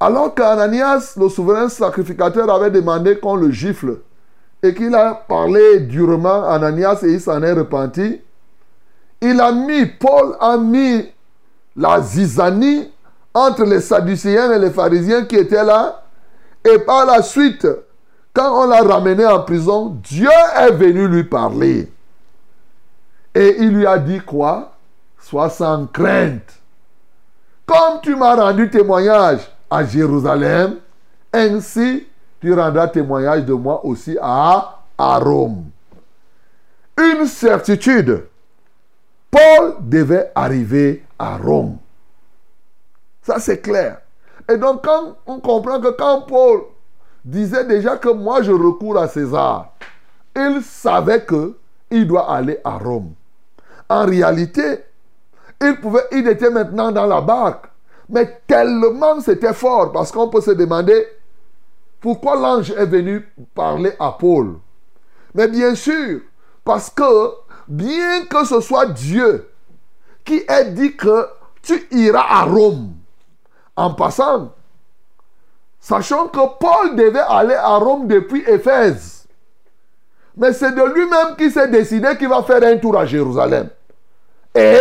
alors qu'Ananias, le souverain sacrificateur, avait demandé qu'on le gifle, et qu'il a parlé durement à Ananias et il s'en est repenti, il a mis, Paul a mis la zizanie entre les Sadducéens et les pharisiens qui étaient là. Et par la suite, quand on l'a ramené en prison, Dieu est venu lui parler. Et il lui a dit quoi? Sois sans crainte. Comme tu m'as rendu témoignage à Jérusalem, ainsi tu rendras témoignage de moi aussi à, à Rome. Une certitude. Paul devait arriver à Rome. Ça, c'est clair. Et donc, quand on comprend que quand Paul disait déjà que moi, je recours à César, il savait que il doit aller à Rome. En réalité, il, pouvait, il était maintenant dans la barque. Mais tellement c'était fort, parce qu'on peut se demander pourquoi l'ange est venu parler à Paul? Mais bien sûr, parce que bien que ce soit Dieu qui ait dit que tu iras à Rome, en passant, sachant que Paul devait aller à Rome depuis Éphèse. Mais c'est de lui-même qui s'est décidé qu'il va faire un tour à Jérusalem. Et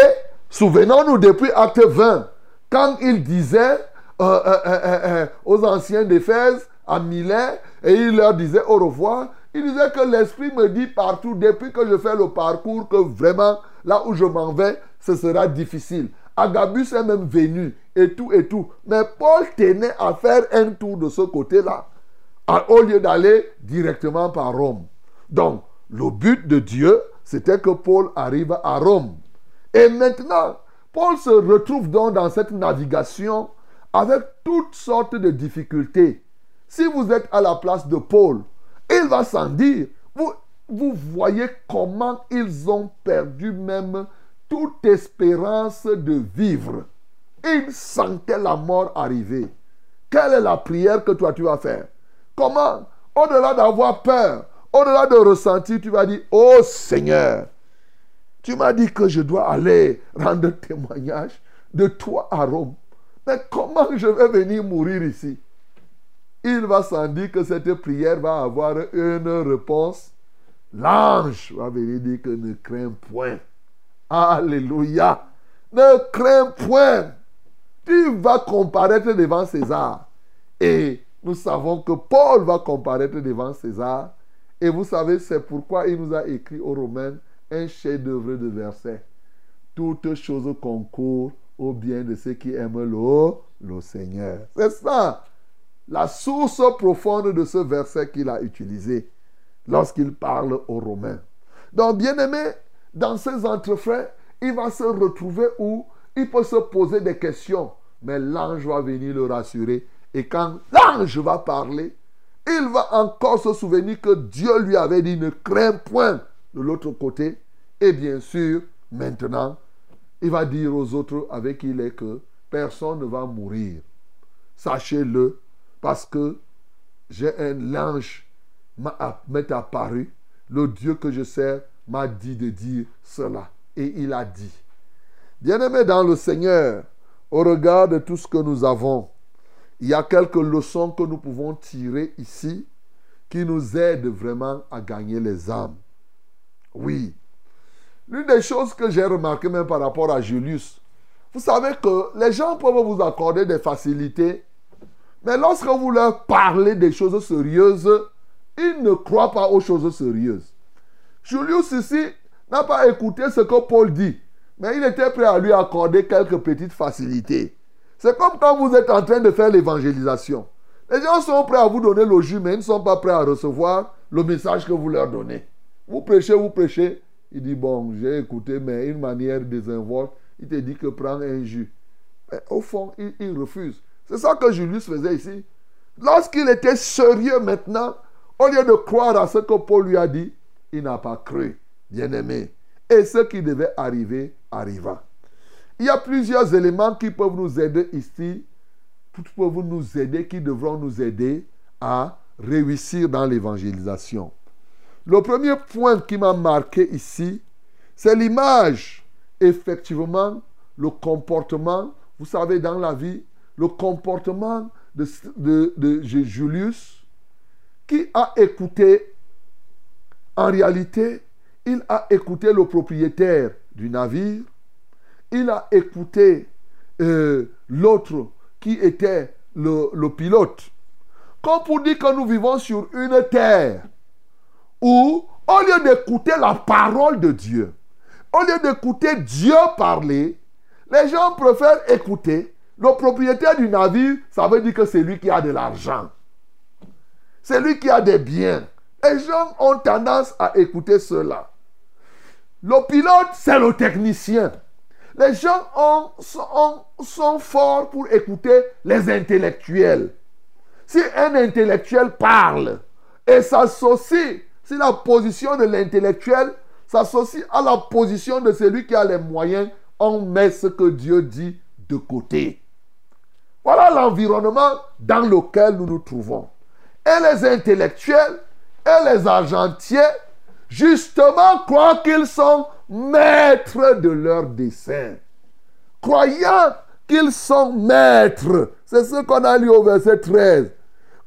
souvenons-nous depuis Acte 20, quand il disait euh, euh, euh, aux anciens d'Éphèse, à Milet, et il leur disait au revoir, il disait que l'Esprit me dit partout, depuis que je fais le parcours, que vraiment, là où je m'en vais, ce sera difficile. Agabus est même venu, et tout, et tout. Mais Paul tenait à faire un tour de ce côté-là, au lieu d'aller directement par Rome. Donc, le but de Dieu, c'était que Paul arrive à Rome. Et maintenant, Paul se retrouve donc dans cette navigation avec toutes sortes de difficultés. Si vous êtes à la place de Paul, il va s'en dire. Vous, vous voyez comment ils ont perdu même toute espérance de vivre. Ils sentaient la mort arriver. Quelle est la prière que toi tu vas faire? Comment? Au-delà d'avoir peur, au-delà de ressentir, tu vas dire, oh Seigneur, tu m'as dit que je dois aller rendre témoignage de toi à Rome. Mais comment je vais venir mourir ici? Il va sans dire que cette prière va avoir une réponse. L'ange va venir dire que ne crains point. Alléluia. Ne crains point. Tu vas comparaître devant César. Et nous savons que Paul va comparaître devant César. Et vous savez, c'est pourquoi il nous a écrit aux Romains un chef-d'œuvre de versets. Toutes choses concourent au bien de ceux qui aiment le Seigneur. C'est ça la source profonde de ce verset qu'il a utilisé lorsqu'il parle aux Romains. Donc, bien aimé, dans ces entrefaits, il va se retrouver où il peut se poser des questions, mais l'ange va venir le rassurer. Et quand l'ange va parler, il va encore se souvenir que Dieu lui avait dit ne crains point de l'autre côté. Et bien sûr, maintenant, il va dire aux autres avec qui il est que personne ne va mourir. Sachez-le, parce que j'ai un ange m'est apparu. Le Dieu que je sers m'a dit de dire cela. Et il a dit. Bien-aimé dans le Seigneur, au regard de tout ce que nous avons, il y a quelques leçons que nous pouvons tirer ici qui nous aident vraiment à gagner les âmes. Oui. L'une des choses que j'ai remarqué même par rapport à Julius, vous savez que les gens peuvent vous accorder des facilités mais lorsque vous leur parlez des choses sérieuses, ils ne croient pas aux choses sérieuses. Julius ici n'a pas écouté ce que Paul dit, mais il était prêt à lui accorder quelques petites facilités. C'est comme quand vous êtes en train de faire l'évangélisation. Les gens sont prêts à vous donner le jus, mais ils ne sont pas prêts à recevoir le message que vous leur donnez. Vous prêchez, vous prêchez. Il dit, bon, j'ai écouté, mais une manière désinvolte, il te dit que prends un jus. Mais au fond, il, il refuse. C'est ça que Julius faisait ici. Lorsqu'il était sérieux maintenant, au lieu de croire à ce que Paul lui a dit, il n'a pas cru, bien-aimé. Et ce qui devait arriver arriva. Il y a plusieurs éléments qui peuvent nous aider ici, qui peuvent nous aider, qui devront nous aider à réussir dans l'évangélisation. Le premier point qui m'a marqué ici, c'est l'image, effectivement, le comportement. Vous savez, dans la vie, le comportement de, Julius, qui a écouté, en réalité, il a écouté le propriétaire du navire, il a écouté euh, l'autre qui était le, le pilote. Comme pour dire que nous vivons sur une terre où, au lieu d'écouter la parole de Dieu, au lieu d'écouter Dieu parler, les gens préfèrent écouter le propriétaire du navire, ça veut dire que c'est lui qui a de l'argent. C'est lui qui a des biens. Les gens ont tendance à écouter cela. Le pilote, c'est le technicien. Les gens ont- sont, sont forts pour écouter les intellectuels. Si un intellectuel parle et s'associe, si la position de l'intellectuel s'associe à la position de celui qui a les moyens, on met ce que Dieu dit de côté. Voilà l'environnement dans lequel nous nous trouvons. Et les intellectuels et les argentiers, justement, croient qu'ils sont maîtres de leur dessein. Croyant qu'ils sont maîtres. C'est ce qu'on a lu au verset 13.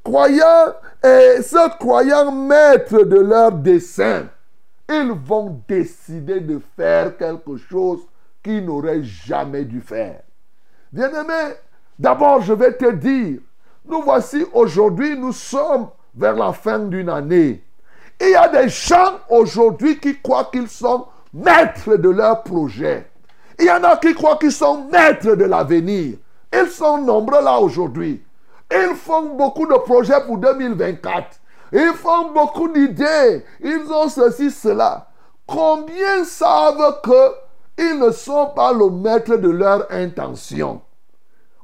Croyant et se croyant maîtres de leur dessein, ils vont décider de faire quelque chose qu'ils n'auraient jamais dû faire. Bien-aimé, d'abord je vais te dire, nous voici aujourd'hui, nous sommes vers la fin d'une année. Il y a des gens aujourd'hui qui croient qu'ils sont maîtres de leur projet. Il y en a qui croient qu'ils sont maîtres de l'avenir. Ils sont nombreux là aujourd'hui. Ils font beaucoup de projets pour 2024. Ils font beaucoup d'idées. Ils ont ceci, cela. Combien savent qu'ils ne sont pas le maître de leur intention?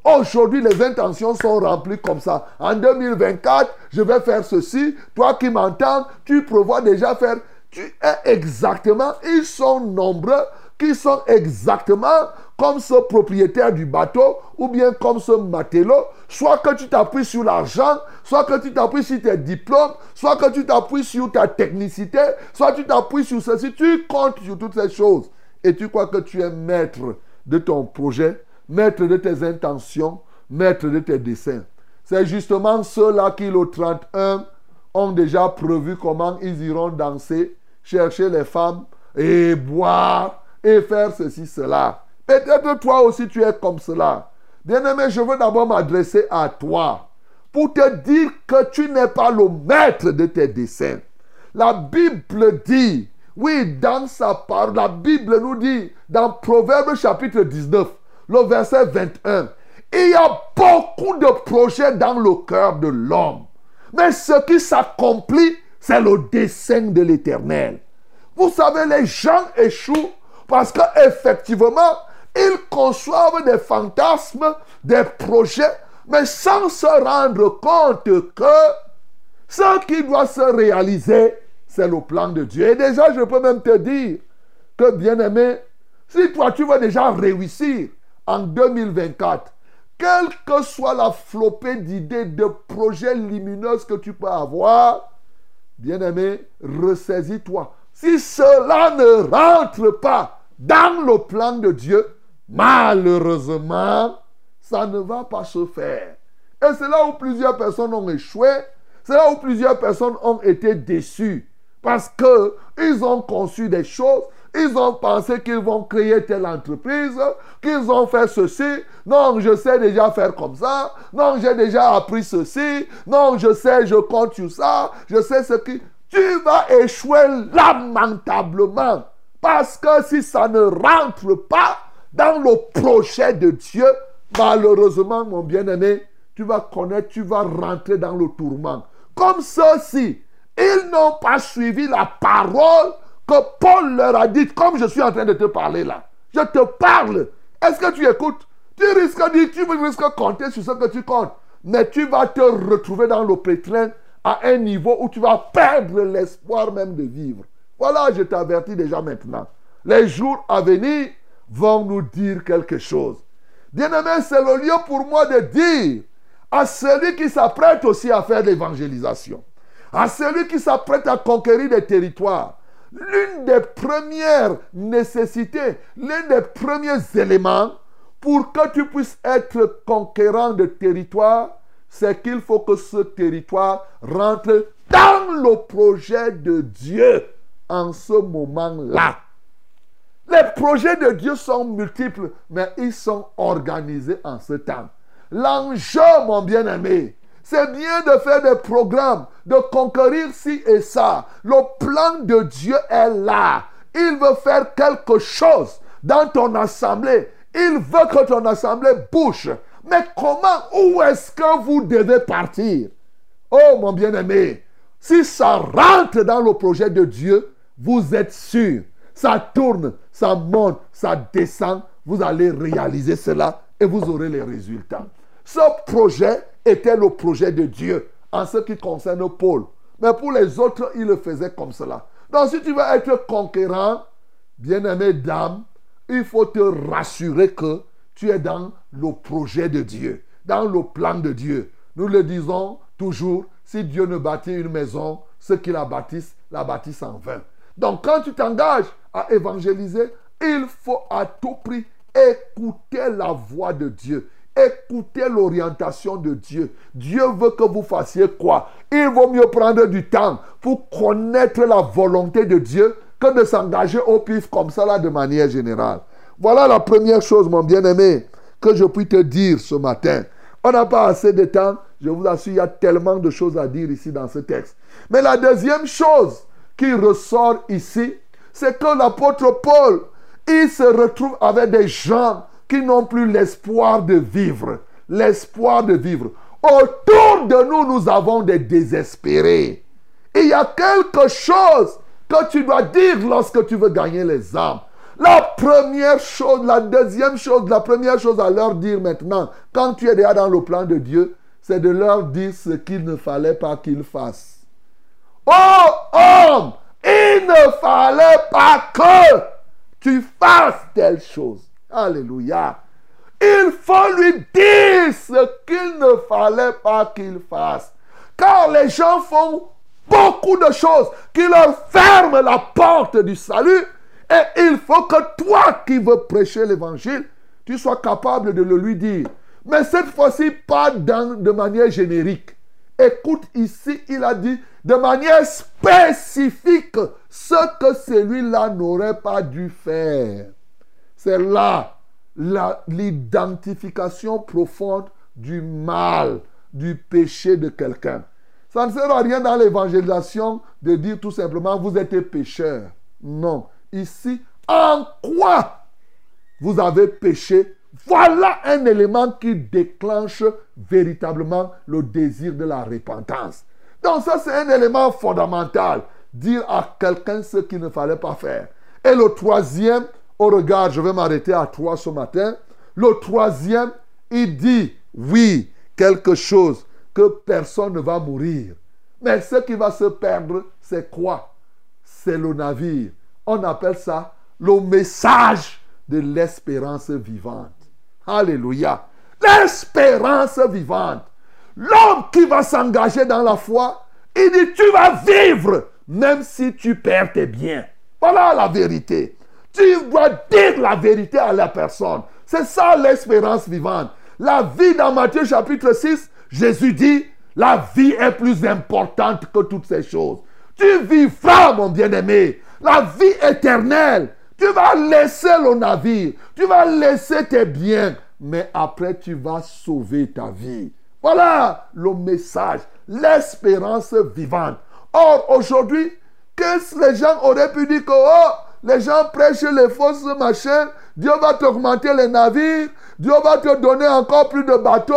Aujourd'hui, les intentions sont remplies comme ça. En 2024, je vais faire ceci. Toi qui m'entends, tu prévois déjà faire. Tu es exactement, ils sont nombreux qui sont exactement comme ce propriétaire du bateau ou bien comme ce matelot. Soit que tu t'appuies sur l'argent, soit que tu t'appuies sur tes diplômes, soit que tu t'appuies sur ta technicité, soit tu t'appuies sur ceci. Tu comptes sur toutes ces choses et tu crois que tu es maître de ton projet, maître de tes intentions, maître de tes desseins. C'est justement ceux-là qui, le 31, ont déjà prévu comment ils iront danser, chercher les femmes et boire et faire ceci, cela. Peut-être toi aussi tu es comme cela. Bien-aimé, je veux d'abord m'adresser à toi pour te dire que tu n'es pas le maître de tes desseins. La Bible dit, oui, dans sa parole, la Bible nous dit, dans Proverbe chapitre 19, le verset 21, il y a beaucoup de projets dans le cœur de l'homme. Mais ce qui s'accomplit, c'est le dessein de l'éternel. Vous savez, les gens échouent parce qu'effectivement, ils conçoivent des fantasmes, des projets, mais sans se rendre compte que ce qui doit se réaliser, c'est le plan de Dieu. Et déjà, je peux même te dire que, bien aimé, si toi tu veux déjà réussir en 2024, quelle que soit la flopée d'idées, de projets lumineux que tu peux avoir, bien aimé, ressaisis-toi. Si cela ne rentre pas dans le plan de Dieu, malheureusement, ça ne va pas se faire. Et c'est là où plusieurs personnes ont échoué. C'est là où plusieurs personnes ont été déçues. Parce qu'ils ont conçu des choses, ils ont pensé qu'ils vont créer telle entreprise, qu'ils ont fait ceci. Non, je sais déjà faire comme ça. Non, j'ai déjà appris ceci. Non, je sais, je compte sur ça. Je sais ce qui... Tu vas échouer lamentablement. Parce que si ça ne rentre pas dans le projet de Dieu, malheureusement, mon bien-aimé, tu vas connaître, tu vas rentrer dans le tourment. Comme ceux-ci, ils n'ont pas suivi la parole que Paul leur a dite, comme je suis en train de te parler là. Je te parle. Est-ce que tu écoutes? Tu risques de tu risques de compter sur ce que tu comptes. Mais tu vas te retrouver dans le pétrin à un niveau où tu vas perdre l'espoir même de vivre. Voilà, je t'avertis déjà maintenant. Les jours à venir vont nous dire quelque chose. Bien-aimé, c'est le lieu pour moi de dire à celui qui s'apprête aussi à faire l'évangélisation, à celui qui s'apprête à conquérir des territoires, l'une des premières nécessités, l'un des premiers éléments pour que tu puisses être conquérant de territoire, c'est qu'il faut que ce territoire rentre dans le projet de Dieu en ce moment-là. Les projets de Dieu sont multiples, mais ils sont organisés en ce temps. L'enjeu, mon bien-aimé, c'est bien de faire des programmes, de conquérir ci et ça. Le plan de Dieu est là. Il veut faire quelque chose dans ton assemblée. Il veut que ton assemblée bouge. Mais comment, où est-ce que vous devez partir? Oh mon bien-aimé, si ça rentre dans le projet de Dieu, vous êtes sûr. Ça tourne, ça monte, ça descend. vous allez réaliser cela et vous aurez les résultats. Ce projet était le projet de Dieu en ce qui concerne Paul. Mais pour les autres, il le faisait comme cela. Donc si tu veux être conquérant, bien-aimé dame, il faut te rassurer que tu es dans le projet de Dieu, dans le plan de Dieu. Nous le disons toujours, si Dieu ne bâtit une maison, ceux qui la bâtissent, la bâtissent en vain. Donc quand tu t'engages à évangéliser, il faut à tout prix écouter la voix de Dieu. Écoutez l'orientation de Dieu. Dieu veut que vous fassiez quoi? Il vaut mieux prendre du temps pour connaître la volonté de Dieu que de s'engager au pif comme ça de manière générale. Voilà la première chose, mon bien-aimé, que je puis te dire ce matin. On n'a pas assez de temps. Je vous assure, il y a tellement de choses à dire ici dans ce texte. Mais la deuxième chose qui ressort ici, c'est que l'apôtre Paul, il se retrouve avec des gens n'ont plus l'espoir de vivre. L'espoir de vivre. Autour de nous, nous avons des désespérés. Il y a quelque chose que tu dois dire lorsque tu veux gagner les âmes. La première chose, la deuxième chose, la première chose à leur dire maintenant, quand tu es déjà dans le plan de Dieu, c'est de leur dire ce qu'il ne fallait pas qu'ils fassent. Oh homme, il ne fallait pas que tu fasses telle chose. Alléluia. Il faut lui dire ce qu'il ne fallait pas qu'il fasse. Car les gens font beaucoup de choses qui leur ferment la porte du salut. Et il faut que toi qui veux prêcher l'évangile, tu sois capable de le lui dire. Mais cette fois-ci, pas de manière générique. Écoute ici, il a dit de manière spécifique ce que celui-là n'aurait pas dû faire. C'est là l'identification profonde du mal, du péché de quelqu'un. Ça ne sert à rien dans l'évangélisation de dire tout simplement vous êtes pécheur. Non. Ici, en quoi vous avez péché? Voilà un élément qui déclenche véritablement le désir de la repentance. Donc ça, c'est un élément fondamental. Dire à quelqu'un ce qu'il ne fallait pas faire. Et le troisième, au regard, je vais m'arrêter à trois ce matin. Le troisième, il dit, oui, quelque chose, que personne ne va mourir. Mais ce qui va se perdre, c'est quoi? C'est le navire. On appelle ça le message de l'espérance vivante. Alléluia. L'espérance vivante. L'homme qui va s'engager dans la foi, il dit, tu vas vivre même si tu perds tes biens. Voilà la vérité. Tu dois dire la vérité à la personne. C'est ça l'espérance vivante. La vie dans Matthieu chapitre 6, Jésus dit, la vie est plus importante que toutes ces choses. Tu vivras, mon bien-aimé, la vie éternelle. Tu vas laisser le navire, tu vas laisser tes biens, mais après tu vas sauver ta vie. Voilà le message, l'espérance vivante. Or, aujourd'hui, qu'est-ce que les gens auraient pu dire que oh, les gens prêchent les fausses machines, Dieu va t'augmenter les navires, Dieu va te donner encore plus de bateaux,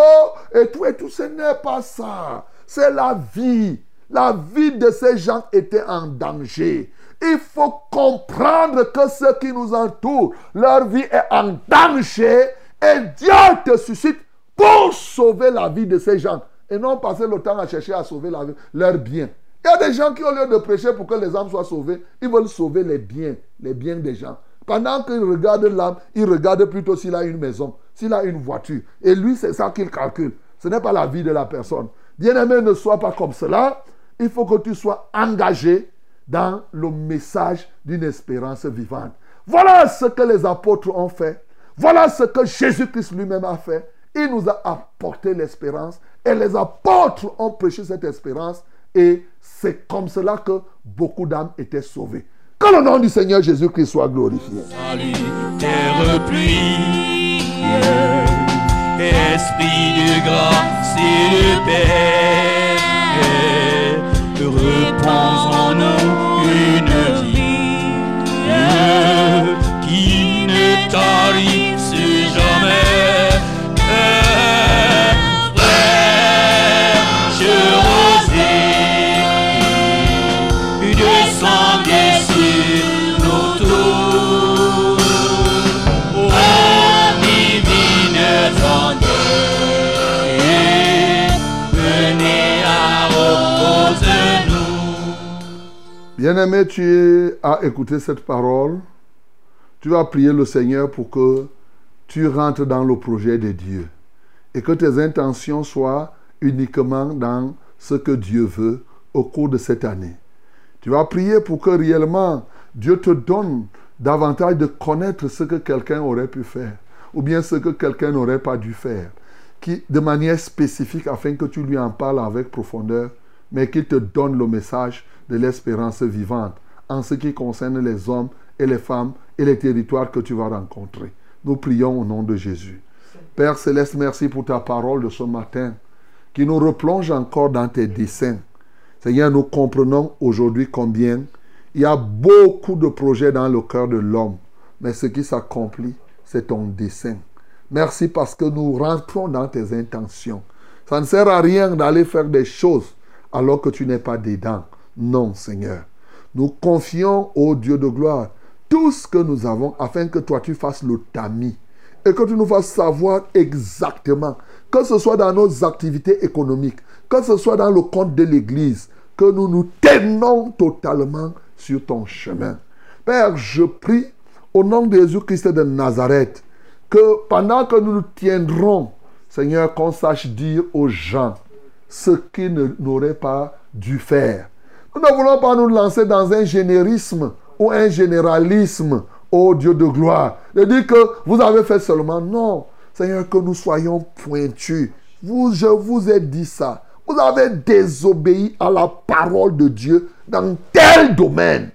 et tout et tout. Ce n'est pas ça. C'est la vie. La vie de ces gens était en danger. Il faut comprendre que ce qui nous entoure, leur vie est en danger et Dieu te suscite pour sauver la vie de ces gens et non passer le temps à chercher à sauver la vie, leur bien. Il y a des gens qui, au lieu de prêcher pour que les âmes soient sauvées, ils veulent sauver les biens, les biens des gens. Pendant qu'ils regardent l'âme, ils regardent plutôt s'il a une maison, s'il a une voiture. Et lui, c'est ça qu'il calcule. Ce n'est pas la vie de la personne. Bien-aimé, ne sois pas comme cela. Il faut que tu sois engagé dans le message d'une espérance vivante. Voilà ce que les apôtres ont fait. Voilà ce que Jésus-Christ lui-même a fait. Il nous a apporté l'espérance et les apôtres ont prêché cette espérance et c'est comme cela que beaucoup d'âmes étaient sauvées. Que le nom du Seigneur Jésus-Christ soit glorifié. Salut, terre pluie, esprit de grâce et de paix, repose en nous une vie qui ne tarisse Bien-aimé, tu as écouté cette parole. Tu vas prier le Seigneur pour que tu rentres dans le projet de Dieu et que tes intentions soient uniquement dans ce que Dieu veut au cours de cette année. Tu vas prier pour que réellement Dieu te donne davantage de connaître ce que quelqu'un aurait pu faire ou bien ce que quelqu'un n'aurait pas dû faire, qui, de manière spécifique afin que tu lui en parles avec profondeur, mais qu'il te donne le message de l'espérance vivante en ce qui concerne les hommes et les femmes et les territoires que tu vas rencontrer. Nous prions au nom de Jésus. Père céleste, merci pour ta parole de ce matin qui nous replonge encore dans tes desseins. Seigneur, nous comprenons aujourd'hui combien il y a beaucoup de projets dans le cœur de l'homme, mais ce qui s'accomplit, c'est ton dessein. Merci parce que nous rentrons dans tes intentions. Ça ne sert à rien d'aller faire des choses alors que tu n'es pas dedans. Non, Seigneur. Nous confions au Dieu de gloire tout ce que nous avons afin que toi tu fasses le tamis et que tu nous fasses savoir exactement, que ce soit dans nos activités économiques, que ce soit dans le compte de l'Église, que nous nous tenons totalement sur ton chemin. Père, je prie au nom de Jésus-Christ de Nazareth que pendant que nous nous tiendrons, Seigneur, qu'on sache dire aux gens ce qu'ils n'auraient pas dû faire. Nous ne voulons pas nous lancer dans un générisme ou un généralisme, ô Dieu de gloire, de dire que vous avez fait seulement. Non, Seigneur, que nous soyons pointus. Vous, je vous ai dit ça. Vous avez désobéi à la parole de Dieu dans tel domaine.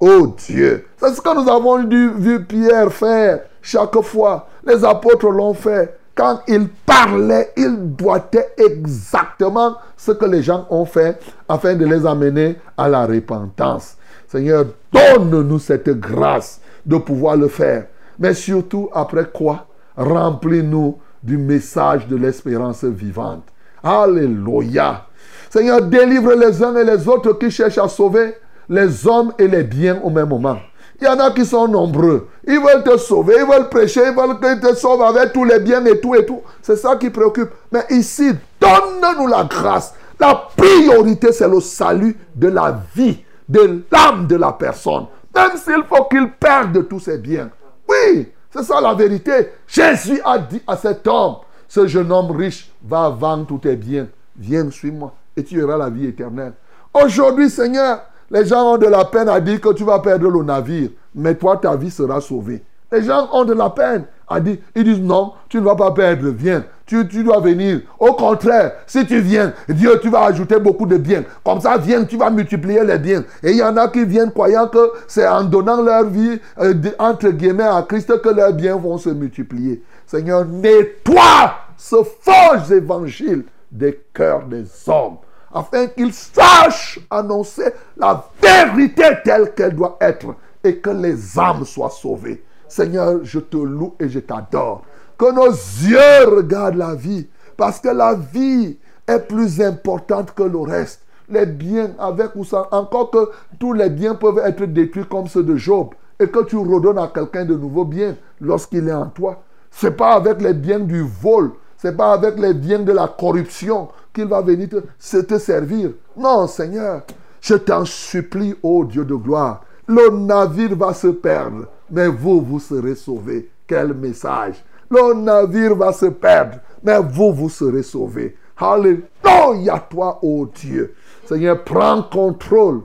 Oh Dieu, c'est ce que nous avons vu Pierre faire chaque fois. Les apôtres l'ont fait. Quand il parlait, il doigtait exactement ce que les gens ont fait afin de les amener à la repentance. Seigneur, donne-nous cette grâce de pouvoir le faire. Mais surtout, après quoi? Remplis-nous du message de l'espérance vivante. Alléluia. Seigneur, délivre les uns et les autres qui cherchent à sauver les hommes et les biens au même moment. Il y en a qui sont nombreux. Ils veulent te sauver, ils veulent prêcher, ils veulent tu te sauves avec tous les biens et tout et tout. C'est ça qui préoccupe. Mais ici, donne-nous la grâce. La priorité, c'est le salut de la vie, de l'âme de la personne. Même s'il faut qu'il perde tous ses biens. Oui, c'est ça la vérité. Jésus a dit à cet homme, ce jeune homme riche va vendre tous tes biens. Viens, suis-moi et tu auras la vie éternelle. Aujourd'hui, Seigneur, les gens ont de la peine à dire que tu vas perdre le navire, mais toi, ta vie sera sauvée. Les gens ont de la peine à dire, ils disent non, tu ne vas pas perdre, viens, tu, dois venir. Au contraire, si tu viens, Dieu, tu vas ajouter beaucoup de biens. Comme ça, viens, tu vas multiplier les biens. Et il y en a qui viennent croyant que c'est en donnant leur vie, euh, entre guillemets, à Christ que leurs biens vont se multiplier. Seigneur, nettoie ce faux évangile des cœurs des hommes afin qu'ils sachent annoncer la vérité telle qu'elle doit être et que les âmes soient sauvées. Seigneur, je te loue et je t'adore. Que nos yeux regardent la vie, parce que la vie est plus importante que le reste. Les biens avec ou sans, encore que tous les biens peuvent être détruits comme ceux de Job, et que tu redonnes à quelqu'un de nouveaux biens lorsqu'il est en toi. Ce n'est pas avec les biens du vol, ce n'est pas avec les biens de la corruption qu'il va venir te, servir. Non, Seigneur, je t'en supplie, ô Dieu de gloire. Le navire va se perdre, mais vous, vous serez sauvés. Quel message. Le navire va se perdre, mais vous, vous serez sauvés. Alléluia, toi, ô Dieu. Seigneur, prends contrôle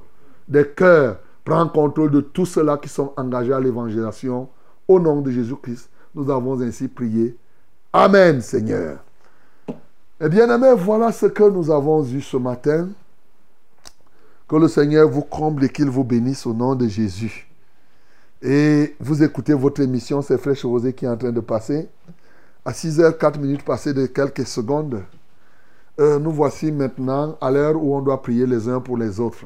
des cœurs. Prends contrôle de tous ceux-là qui sont engagés à l'évangélisation. Au nom de Jésus-Christ, nous avons ainsi prié. Amen, Seigneur. Eh bien, aimés, voilà ce que nous avons eu ce matin. Que le Seigneur vous comble et qu'il vous bénisse au nom de Jésus. Et vous écoutez votre émission, c'est Fraîche Rosée qui est en train de passer. À 6h04 minutes passées de quelques secondes, euh, nous voici maintenant à l'heure où on doit prier les uns pour les autres.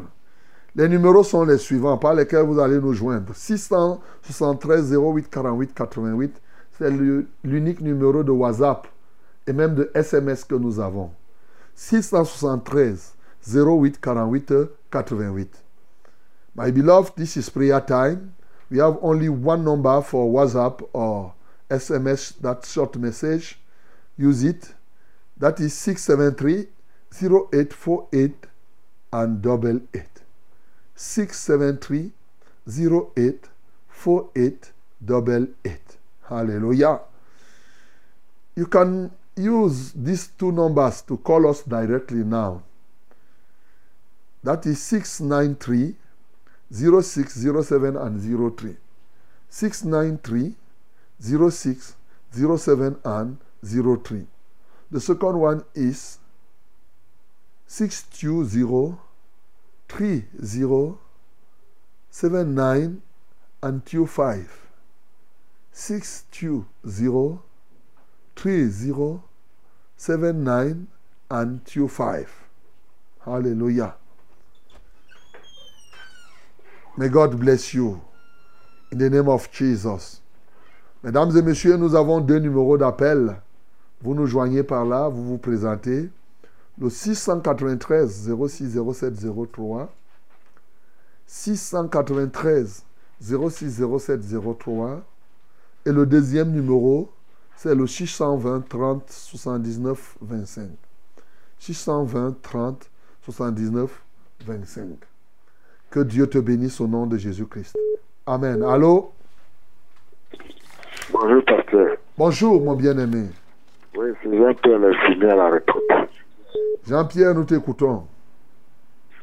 Les numéros sont les suivants par lesquels vous allez nous joindre. 673 08 48 88, c'est l'unique numéro de WhatsApp et même de SMS que nous avons. 673 08 48 88. My beloved, this is prayer time. We have only one number for WhatsApp or SMS, that short message. Use it. That is 673 0848 and double 8. 673 08 48 88. Hallelujah. You can use these two numbers to call us directly now. That is 693 0607 and 03. 693 06 07 and 03. The second one is 620 30 79 and 25. 620 30 79 and 25. Hallelujah. May God bless you. In the name of Jesus. Mesdames et messieurs, nous avons deux numéros d'appel. Vous nous joignez par là, vous vous présentez. Le 693 06 07 03. 693 06 07 03. Et le deuxième numéro, c'est le 620 30 79 25. 620 30 79 25. Que Dieu te bénisse au nom de Jésus-Christ. Amen. Allô? Bonjour, pasteur. Bonjour, mon bien-aimé. Oui, c'est Jean-Pierre Lefini à la retraite. Jean-Pierre, nous t'écoutons.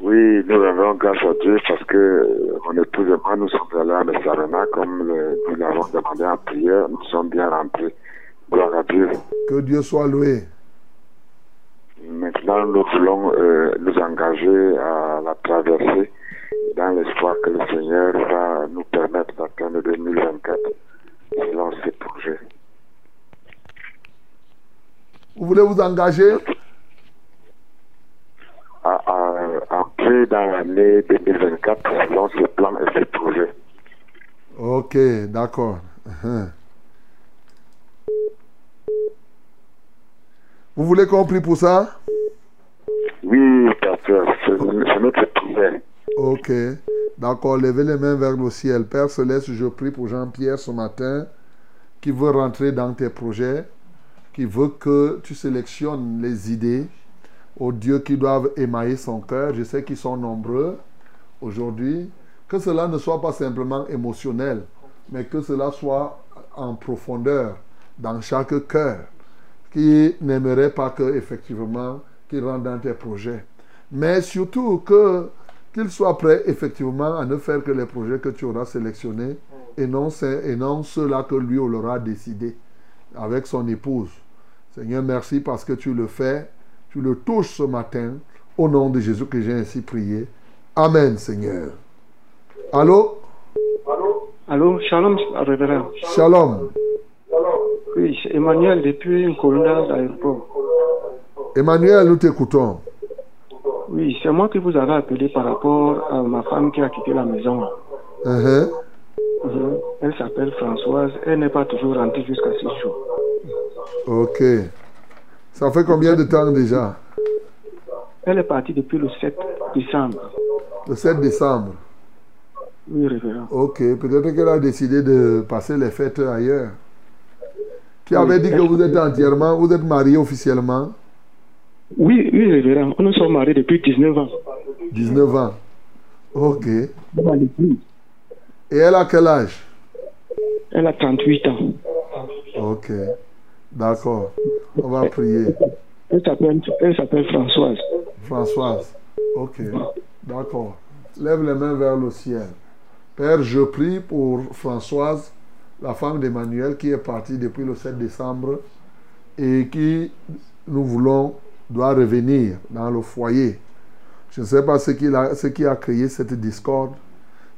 Oui, nous rendons grâce à Dieu parce que mon épouse et moi, nous sommes allés à Messarena, comme le- nous l'avons demandé en prière. Nous sommes bien rentrés. Gloire à Dieu. Que Dieu soit loué. Maintenant, nous voulons euh, nous engager à la traversée dans l'espoir que le Seigneur va nous permettre d'atteindre 2024 selon ses projets. Vous voulez vous engager? À, à, entrer dans l'année 2024 selon ses plans et ses projets. Ok, d'accord. <laughs> Vous voulez qu'on prie pour ça? Oui, pasteur, c'est notre prière. Ok, d'accord. Levez les mains vers le ciel. Père Céleste, je prie pour Jean-Pierre ce matin qui veut rentrer dans tes projets, qui veut que tu sélectionnes les idées aux dieux qui doivent émailler son cœur. Je sais qu'ils sont nombreux aujourd'hui. Que cela ne soit pas simplement émotionnel, mais que cela soit en profondeur dans chaque cœur qui n'aimerait pas que effectivement qu'il rentre dans tes projets. Mais surtout que qu'il soit prêt effectivement à ne faire que les projets que tu auras sélectionnés et non, ce- et non ceux-là que lui aura décidé avec son épouse. Seigneur, merci parce que tu le fais, tu le touches ce matin. Au nom de Jésus que j'ai ainsi prié. Amen, Seigneur. Allô? Allô, shalom, révérend. Shalom. Oui, c'est Emmanuel depuis Nkolunda, l'aéroport. Emmanuel, nous t'écoutons. Oui, c'est moi qui vous avais appelé par rapport à ma femme qui a quitté la maison. Uh-huh. Mhm. Elle s'appelle Françoise. Elle n'est pas toujours rentrée jusqu'à ce jour. Ok. Ça fait combien de temps déjà? Elle est partie depuis le 7 décembre. Le 7 décembre. Oui, révérend. Ok, peut-être qu'elle a décidé de passer les fêtes ailleurs. Avait Oui, dit que vous êtes entièrement, vous êtes marié officiellement? Oui, oui, révérend. Nous sommes mariés depuis 19 ans. 19 ans. Ok. Et elle a quel âge? Elle a 38 ans. Ok. D'accord. On va prier. Elle s'appelle Françoise. Françoise. Ok. D'accord. Lève les mains vers le ciel. Père, je prie pour Françoise, la femme d'Emmanuel qui est partie depuis le 7 décembre et qui, nous voulons, doit revenir dans le foyer. Je ne sais pas ce qui, a, ce a créé cette discorde.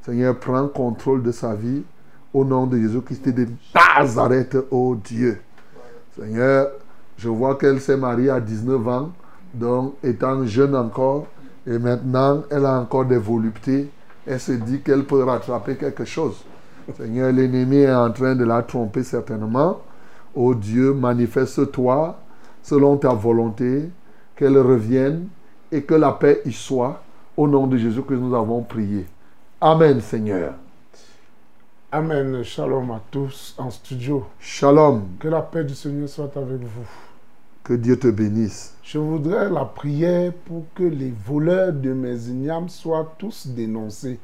Seigneur, prends contrôle de sa vie au nom de Jésus-Christ de Nazareth, oh Dieu. Seigneur, je vois qu'elle s'est mariée à 19 ans, donc étant jeune encore, et maintenant elle a encore des voluptés. Elle se dit qu'elle peut rattraper quelque chose. Seigneur, l'ennemi est en train de la tromper certainement. Oh Dieu, manifeste-toi selon ta volonté, qu'elle revienne et que la paix y soit. Au nom de Jésus que nous avons prié. Amen, Seigneur. Amen. Shalom à tous en studio. Shalom. Que la paix du Seigneur soit avec vous. Que Dieu te bénisse. Je voudrais la prière pour que les voleurs de mes ignames soient tous dénoncés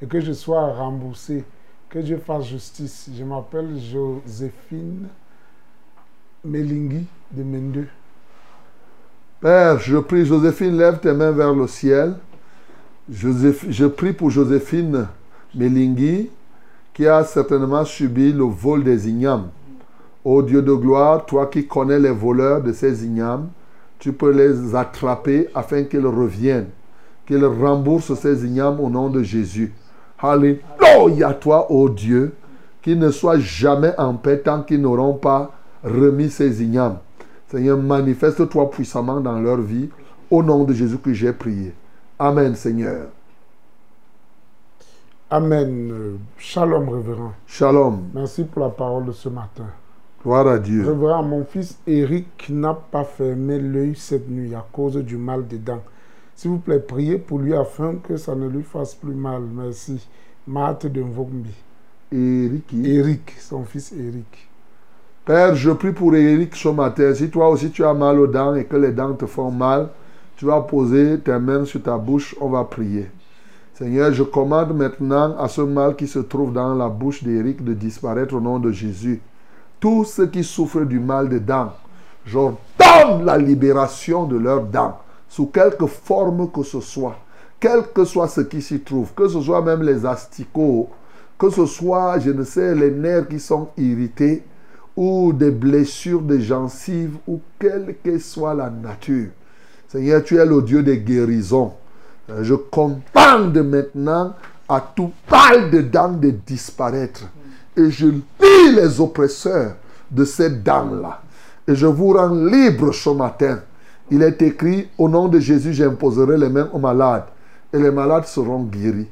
et que je sois remboursé, que Dieu fasse justice. Je m'appelle Joséphine Melingui de Mendeux. Père, je prie, Joséphine, lève tes mains vers le ciel. Je prie pour Joséphine Melingui, qui a certainement subi le vol des ignames. Ô Dieu de gloire, toi qui connais les voleurs de ces ignames, tu peux les attraper afin qu'ils reviennent, qu'ils remboursent ces ignames au nom de Jésus. Alléluia, toi, ô Dieu, qu'ils ne soient jamais en paix tant qu'ils n'auront pas remis ces ignames. Seigneur, manifeste-toi puissamment dans leur vie, au nom de Jésus que j'ai prié. Amen, Seigneur. Amen. Shalom, révérend. Shalom. Merci pour la parole de ce matin. Gloire à Dieu. Révérend, mon fils Eric n'a pas fermé l'œil cette nuit à cause du mal des dents. S'il vous plaît, priez pour lui afin que ça ne lui fasse plus mal. Merci. Marthe de Mvogmbi. Eric. Eric, son fils Eric. Père, je prie pour Eric ce matin. Si toi aussi tu as mal aux dents et que les dents te font mal, tu vas poser tes mains sur ta bouche, on va prier. Seigneur, je commande maintenant à ce mal qui se trouve dans la bouche d'Éric de disparaître au nom de Jésus. Tous ceux qui souffrent du mal des dents, j'ordonne la libération de leurs dents, sous quelque forme que ce soit, quel que soit ce qui s'y trouve, que ce soit même les asticots, que ce soit, je ne sais, les nerfs qui sont irrités, ou des blessures de gencives, ou quelle que soit la nature. Seigneur, tu es le Dieu des guérisons. Euh, Je commande maintenant à tout mal de dents de disparaître. Et je lis les oppresseurs de ces dents-là. Et je vous rends libre ce matin. Il est écrit, au nom de Jésus, j'imposerai les mains aux malades. Et les malades seront guéris.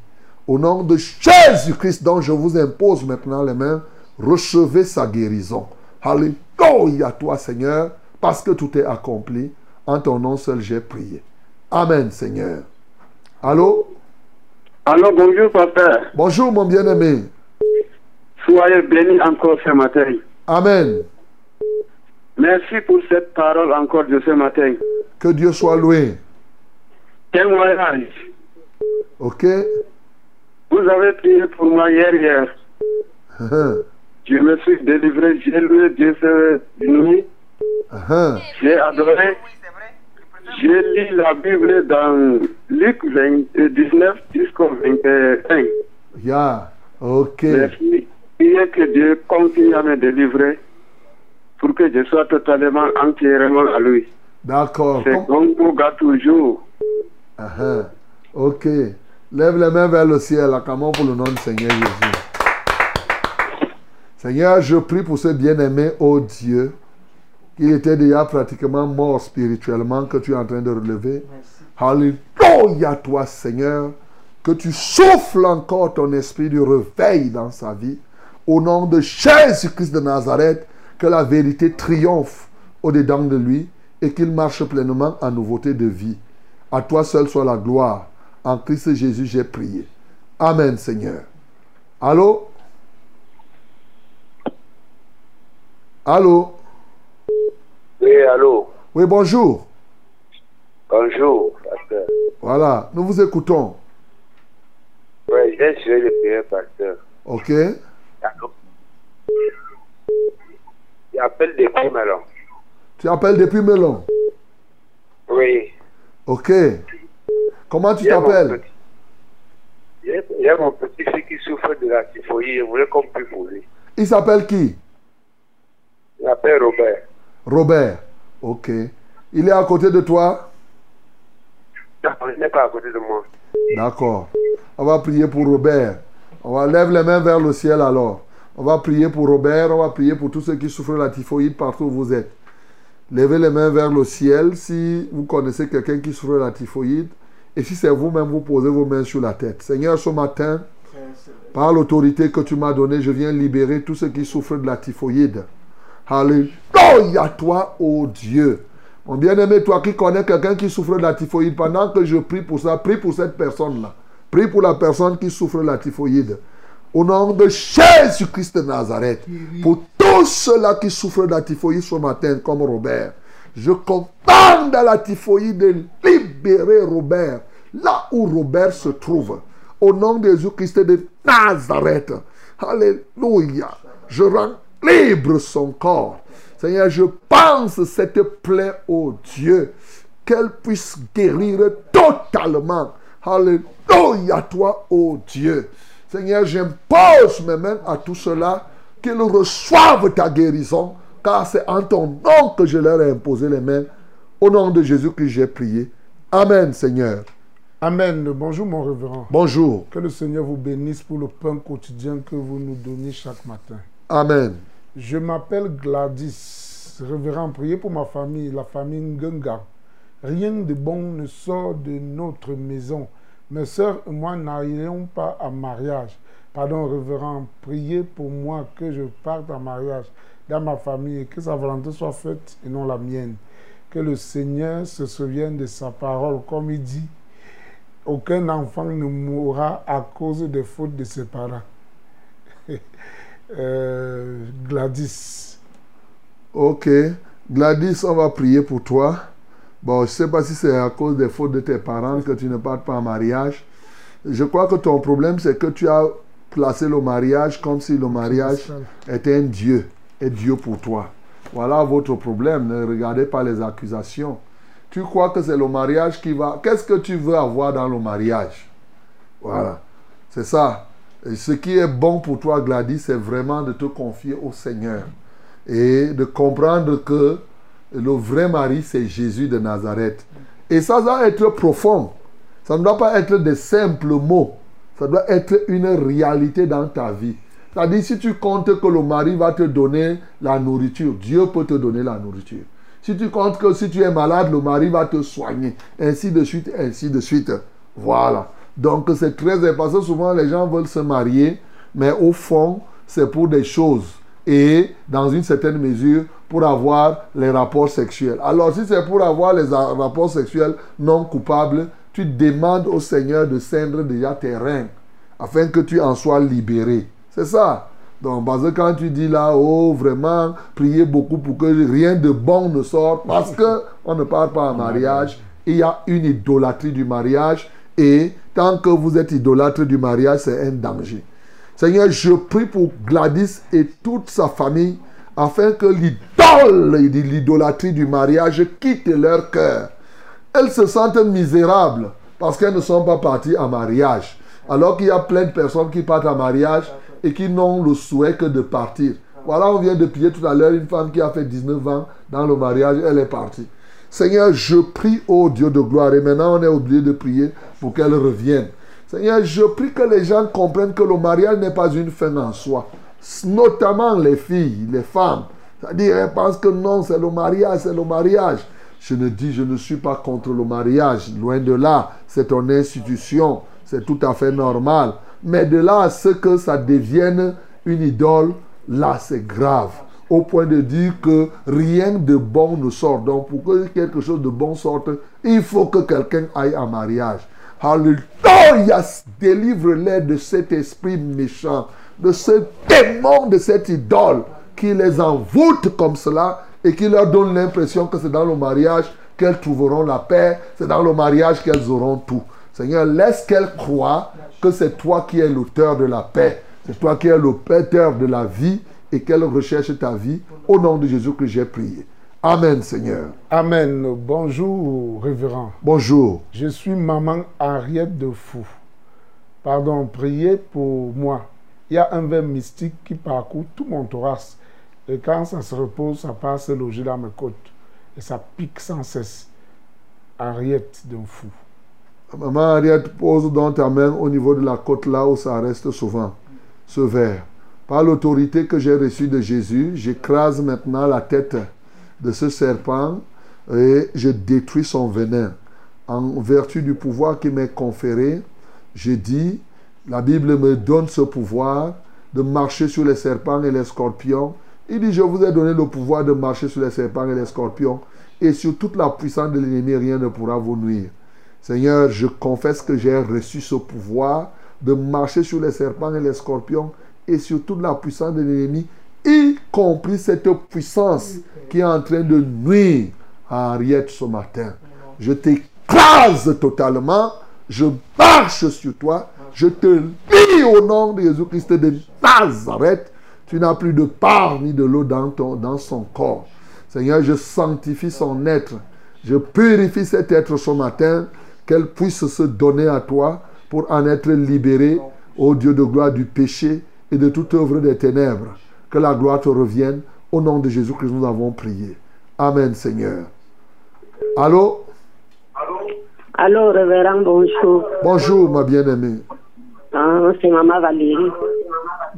Au nom de Jésus-Christ, dont je vous impose maintenant les mains, recevez sa guérison. Alléluia toi, Seigneur, parce que tout est accompli. En ton nom seul, j'ai prié. Amen, Seigneur. Allô? Alors, bonjour, papa. Bonjour, mon bien-aimé. Soyez bénis encore ce matin. Amen. Merci pour cette parole encore de ce matin. Que Dieu soit loué. Témoignage. Ok? Vous avez prié pour moi hier, hier. Je me suis délivré, j'ai loué Dieu cette nuit. J'ai adoré. J'ai lu la Bible dans Luc 20, euh, 19 jusqu'au 21. Ya. Ok. Merci. Priez que Dieu continue à me délivrer pour que je sois totalement, entièrement à lui. D'accord. C'est comme pour gars toujours. Ok. Lève les mains vers le ciel, acclamons pour le nom du Seigneur Jésus. Seigneur, je prie pour ce bien-aimé, oh Dieu, qui était déjà pratiquement mort spirituellement, que tu es en train de relever. Alléluia, toi, Seigneur, que tu souffles encore ton esprit du réveil dans sa vie. Au nom de Jésus-Christ de Nazareth, que la vérité triomphe au-dedans de lui et qu'il marche pleinement en nouveauté de vie. À toi seul soit la gloire. En Christ Jésus, j'ai prié. Amen, Seigneur. Allô? Allô? Oui, allô? Oui, bonjour. Bonjour, pasteur. Voilà, nous vous écoutons. Oui, j'ai suivi le prière, pasteur. Ok? Allô? J'appelle depuis Melon. Tu appelles depuis Melon. Oui. Ok. Comment tu J'ai mon t'appelles? petit- J'ai j'ai mon petit-fils qui souffre de la typhoïde. Je voulais qu'on pour lui. Il s'appelle qui? Il s'appelle Robert. Robert. Ok. Il est à côté de toi? Non, il n'est pas à côté de moi. D'accord. On va prier pour Robert. On va lever les mains vers le ciel alors. On va prier pour Robert, on va prier pour tous ceux qui souffrent de la typhoïde partout où vous êtes. Levez les mains vers le ciel si vous connaissez quelqu'un qui souffre de la typhoïde. Et si c'est vous-même, vous posez vos mains sur la tête. Seigneur, ce matin, par l'autorité que tu m'as donnée, je viens libérer tous ceux qui souffrent de la typhoïde. Alléluia, toi, ô Dieu. Mon bien-aimé, toi qui connais quelqu'un qui souffre de la typhoïde, pendant que je prie pour ça, prie pour cette personne-là. Prie pour la personne qui souffre de la typhoïde. Au nom de Jésus-Christ de Nazareth. Pour tous ceux-là qui souffrent de la typhoïde ce matin, comme Robert. Je commande à la typhoïde de libérer Robert là où Robert se trouve. Au nom de Jésus-Christ de Nazareth. Alléluia. Je rends libre son corps. Seigneur, je pense cette plaie, au Dieu, qu'elle puisse guérir totalement. Alléluia, toi, ô Dieu. Seigneur, j'impose mes mains à tout cela, qu'ils reçoivent ta guérison, car c'est en ton nom que je leur ai imposé les mains. Au nom de Jésus que j'ai prié. Amen, Seigneur. Amen. Bonjour, mon révérend. Bonjour. Que le Seigneur vous bénisse pour le pain quotidien que vous nous donnez chaque matin. Amen. Je m'appelle Gladys. Révérend, priez pour ma famille, la famille Ngunga. Rien de bon ne sort de notre maison. Mes sœurs et moi n'arrivons pas à mariage. Pardon, révérend, priez pour moi que je parte en mariage dans ma famille et que sa volonté soit faite et non la mienne. Que le Seigneur se souvienne de sa parole, comme il dit aucun enfant ne mourra à cause des fautes de ses parents. <laughs> Euh, Gladys. Ok. Gladys, on va prier pour toi. Bon, je ne sais pas si c'est à cause des fautes de tes parents que tu ne partes pas en mariage. Je crois que ton problème, c'est que tu as placé le mariage comme si le mariage était un Dieu, et Dieu pour toi. Voilà votre problème. Ne regardez pas les accusations. Tu crois que c'est le mariage qui va... Qu'est-ce que tu veux avoir dans le mariage? Voilà. C'est ça. Et ce qui est bon pour toi, Gladys, c'est vraiment de te confier au Seigneur. Et de comprendre que le vrai mari, c'est Jésus de Nazareth. Et ça doit être profond. Ça ne doit pas être des simples mots. Ça doit être une réalité dans ta vie. C'est-à-dire, si tu comptes que le mari va te donner la nourriture, Dieu peut te donner la nourriture. Si tu comptes que si tu es malade, le mari va te soigner. Ainsi de suite, ainsi de suite. Voilà. Donc c'est très important. Souvent les gens veulent se marier, mais au fond, c'est pour des choses. Et dans une certaine mesure, pour avoir les rapports sexuels. Alors si c'est pour avoir les rapports sexuels non coupables, tu demandes au Seigneur de cendre déjà tes reins, afin que tu en sois libéré. C'est ça. Donc, parce que quand tu dis là, oh, vraiment, priez beaucoup pour que rien de bon ne sorte, parce qu'on ne parle pas en mariage, il y a une idolâtrie du mariage, et tant que vous êtes idolâtre du mariage, c'est un danger. Seigneur, je prie pour Gladys et toute sa famille, afin que l'idolâtrie du mariage quitte leur cœur. Elles se sentent misérables parce qu'elles ne sont pas parties en mariage. Alors qu'il y a plein de personnes qui partent en mariage et qui n'ont le souhait que de partir. Voilà, on vient de prier tout à l'heure une femme qui a fait 19 ans dans le mariage, elle est partie. Seigneur, je prie au Dieu de gloire. Et maintenant, on est obligé de prier pour qu'elle revienne. Seigneur, je prie que les gens comprennent que le mariage n'est pas une fin en soi. Notamment les filles, les femmes. C'est-à-dire, elles pensent que non, c'est le mariage, c'est le mariage. Je ne dis, je ne suis pas contre le mariage. Loin de là, c'est une institution. C'est tout à fait normal. Mais de là à ce que ça devienne une idole, là c'est grave. Au point de dire que rien de bon ne sort. Donc pour que quelque chose de bon sorte, il faut que quelqu'un aille en mariage. Alléluia! Délivre-les de cet esprit méchant, de ce démon, de cette idole qui les envoûte comme cela et qui leur donne l'impression que c'est dans le mariage qu'elles trouveront la paix, c'est dans le mariage qu'elles auront tout. Seigneur, laisse qu'elles croient que c'est toi qui es l'auteur de la paix. C'est toi qui es l'auteur de la vie et qu'elle recherche ta vie. Au nom de Jésus que j'ai prié. Amen, Seigneur. Amen. Bonjour, révérend. Bonjour. Je suis maman Ariette de Fou. Pardon, priez pour moi. Il y a un verre mystique qui parcourt tout mon thorax. Et quand ça se repose, ça passe loger dans mes côtes. Et ça pique sans cesse. Ariette de Fou. Maman Ariette, pose donc ta main au niveau de la côte là où ça reste souvent, ce verre. Par l'autorité que j'ai reçue de Jésus, j'écrase maintenant la tête de ce serpent et je détruis son venin. En vertu du pouvoir qui m'est conféré, je dis, la Bible me donne ce pouvoir de marcher sur les serpents et les scorpions. Il dit, je vous ai donné le pouvoir de marcher sur les serpents et les scorpions, et sur toute la puissance de l'ennemi, rien ne pourra vous nuire. Seigneur, je confesse que j'ai reçu ce pouvoir de marcher sur les serpents et les scorpions et sur toute la puissance de l'ennemi, y compris cette puissance qui est en train de nuire à Henriette ce matin. Je t'écrase totalement. Je marche sur toi. Je te lis au nom de Jésus-Christ de Nazareth. Tu n'as plus de part ni de l'eau dans, ton, dans son corps. Seigneur, je sanctifie son être. Je purifie cet être ce matin. Qu'elle puisse se donner à toi pour en être libérée, ô Dieu de gloire, du péché et de toute œuvre des ténèbres. Que la gloire te revienne. Au nom de Jésus que nous avons prié. Amen, Seigneur. Allô? Allô, révérend, bonjour. Bonjour, ma bien-aimée. Ah, c'est Maman Valérie.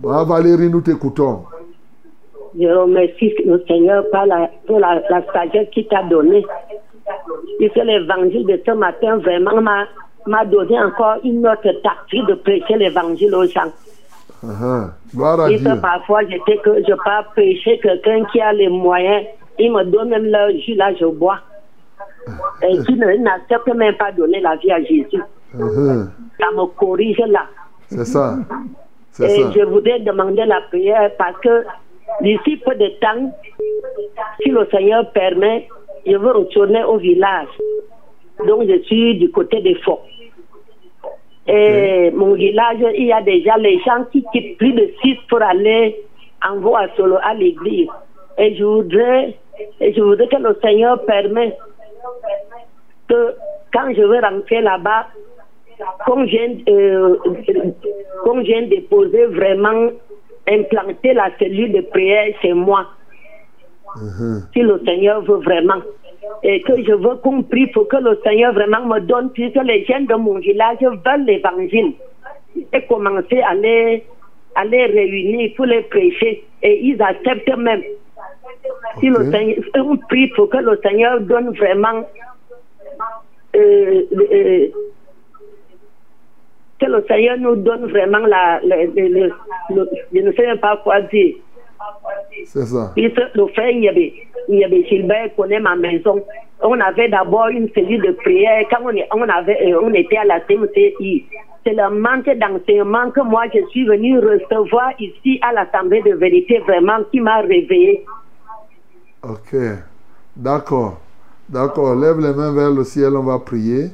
Ma Valérie, nous t'écoutons. Je remercie le Seigneur par la, pour la, la sagesse qu'il t'a donnée. Puisque l'évangile de ce matin vraiment m'a, donné encore une autre tactique de prêcher l'évangile aux gens. Gloire à Et Dieu. parfois, je sais que je peux prêcher quelqu'un qui a les moyens. Il me donne même le jus, là, je bois. Et qui n'accepte même pas donner la vie à Jésus. Ça me corrige là. C'est ça. Et ça. je voudrais demander la prière parce que d'ici peu de temps, si le Seigneur permet, je veux retourner au village. Donc je suis du côté des forts. Et mon village, il y a déjà les gens qui quittent plus de six pour aller en voie solo à l'église. Et je voudrais, et je voudrais que le Seigneur permette que quand je vais rentrer là-bas, comme j'ai euh, comme j'ai déposé vraiment implanter la cellule de prière chez moi, Uh-huh. si le Seigneur veut vraiment. Et que je veux compris pour que le Seigneur vraiment me donne, puisque les jeunes de mon village veulent l'évangile. Et commencer à les, à les réunir pour les prêcher. Et ils acceptent même. Si le Seigneur, on prie pour que le Seigneur donne vraiment euh, euh, que le Seigneur nous donne vraiment la, la- le- le- le- je ne sais même pas quoi dire. C'est ça. Puisque le frère Niébé, Niébé Gilbert connaît ma maison. On avait d'abord une cellule de prière quand on, on, avait, euh, on était à la CMCI. C'est le manque d'enseignement que moi je suis venu recevoir ici à l'Assemblée de vérité vraiment qui m'a réveillé. Ok. D'accord. D'accord. Lève les mains vers le ciel, on va prier.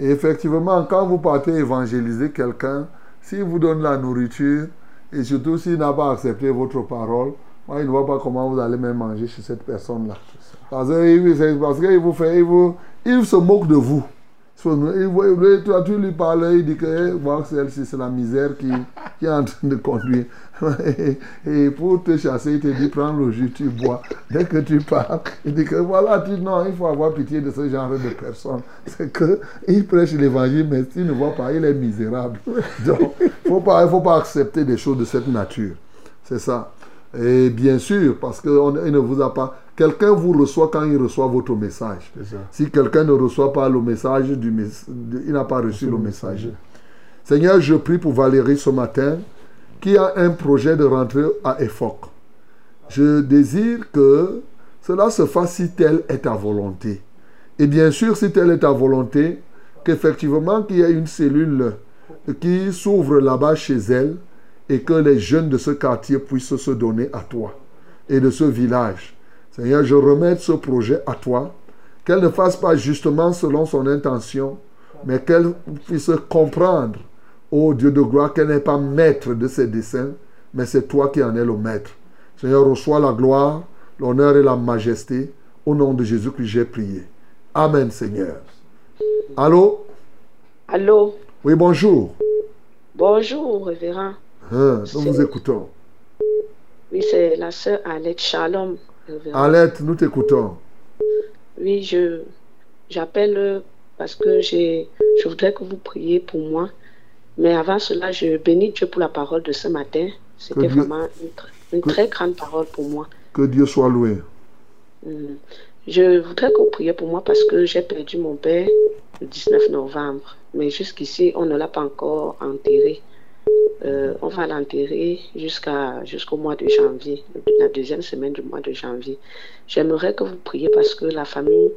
Et effectivement, quand vous partez évangéliser quelqu'un, s'il vous donne la nourriture, et surtout s'il n'a pas accepté votre parole, moi, il ne voit pas comment vous allez même manger chez cette personne-là. Parce qu'il fait, il se moque de vous. Il il- toi, tu lui parles, il dit que eh, c'est la misère qui, qui est en train de conduire. <laughs> Et, pour te chasser, il te dit prends le jus, tu bois. Dès que tu pars, il dit que voilà, tu, non, il faut avoir pitié de ce genre de personnes. C'est que il prêche l'évangile, mais s'il ne voit pas, il est misérable. <laughs> Donc, il ne pas, faut pas accepter des choses de cette nature. C'est ça. Et bien sûr, parce qu'il ne vous a pas. Quelqu'un vous reçoit quand il reçoit votre message. Si quelqu'un ne reçoit pas le message, du il n'a pas reçu le message. Seigneur, je prie pour Valérie ce matin qui a un projet de rentrer à EFOC. Je désire que cela se fasse si telle est ta volonté. Et bien sûr, si telle est ta volonté, qu'effectivement qu'il y ait une cellule qui s'ouvre là-bas chez elle et que les jeunes de ce quartier puissent se donner à toi et de ce village. Seigneur, je remets ce projet à toi, qu'elle ne fasse pas justement selon son intention, mais qu'elle puisse comprendre, ô Dieu de gloire, qu'elle n'est pas maître de ses desseins, mais c'est toi qui en es le maître. Seigneur, reçois la gloire, l'honneur et la majesté. Au nom de Jésus que j'ai prié. Amen, Seigneur. Allô? Allô, Oui, bonjour. bonjour, révérend. Hein, nous vous écoutons. Oui, c'est la sœur Alette Shalom, Alette, nous t'écoutons. Oui, je j'appelle euh, parce que j'ai je voudrais que vous priez pour moi. Mais avant cela, je bénis Dieu pour la parole de ce matin. C'était vraiment une, tr- une très grande parole pour moi. Que Dieu soit loué. Mm. Je voudrais que vous priez pour moi parce que j'ai perdu mon père le 19 novembre. Mais jusqu'ici, on ne l'a pas encore enterré. Euh, on va l'enterrer jusqu'au mois de janvier, la deuxième semaine du mois de janvier. J'aimerais que vous priez parce que la famille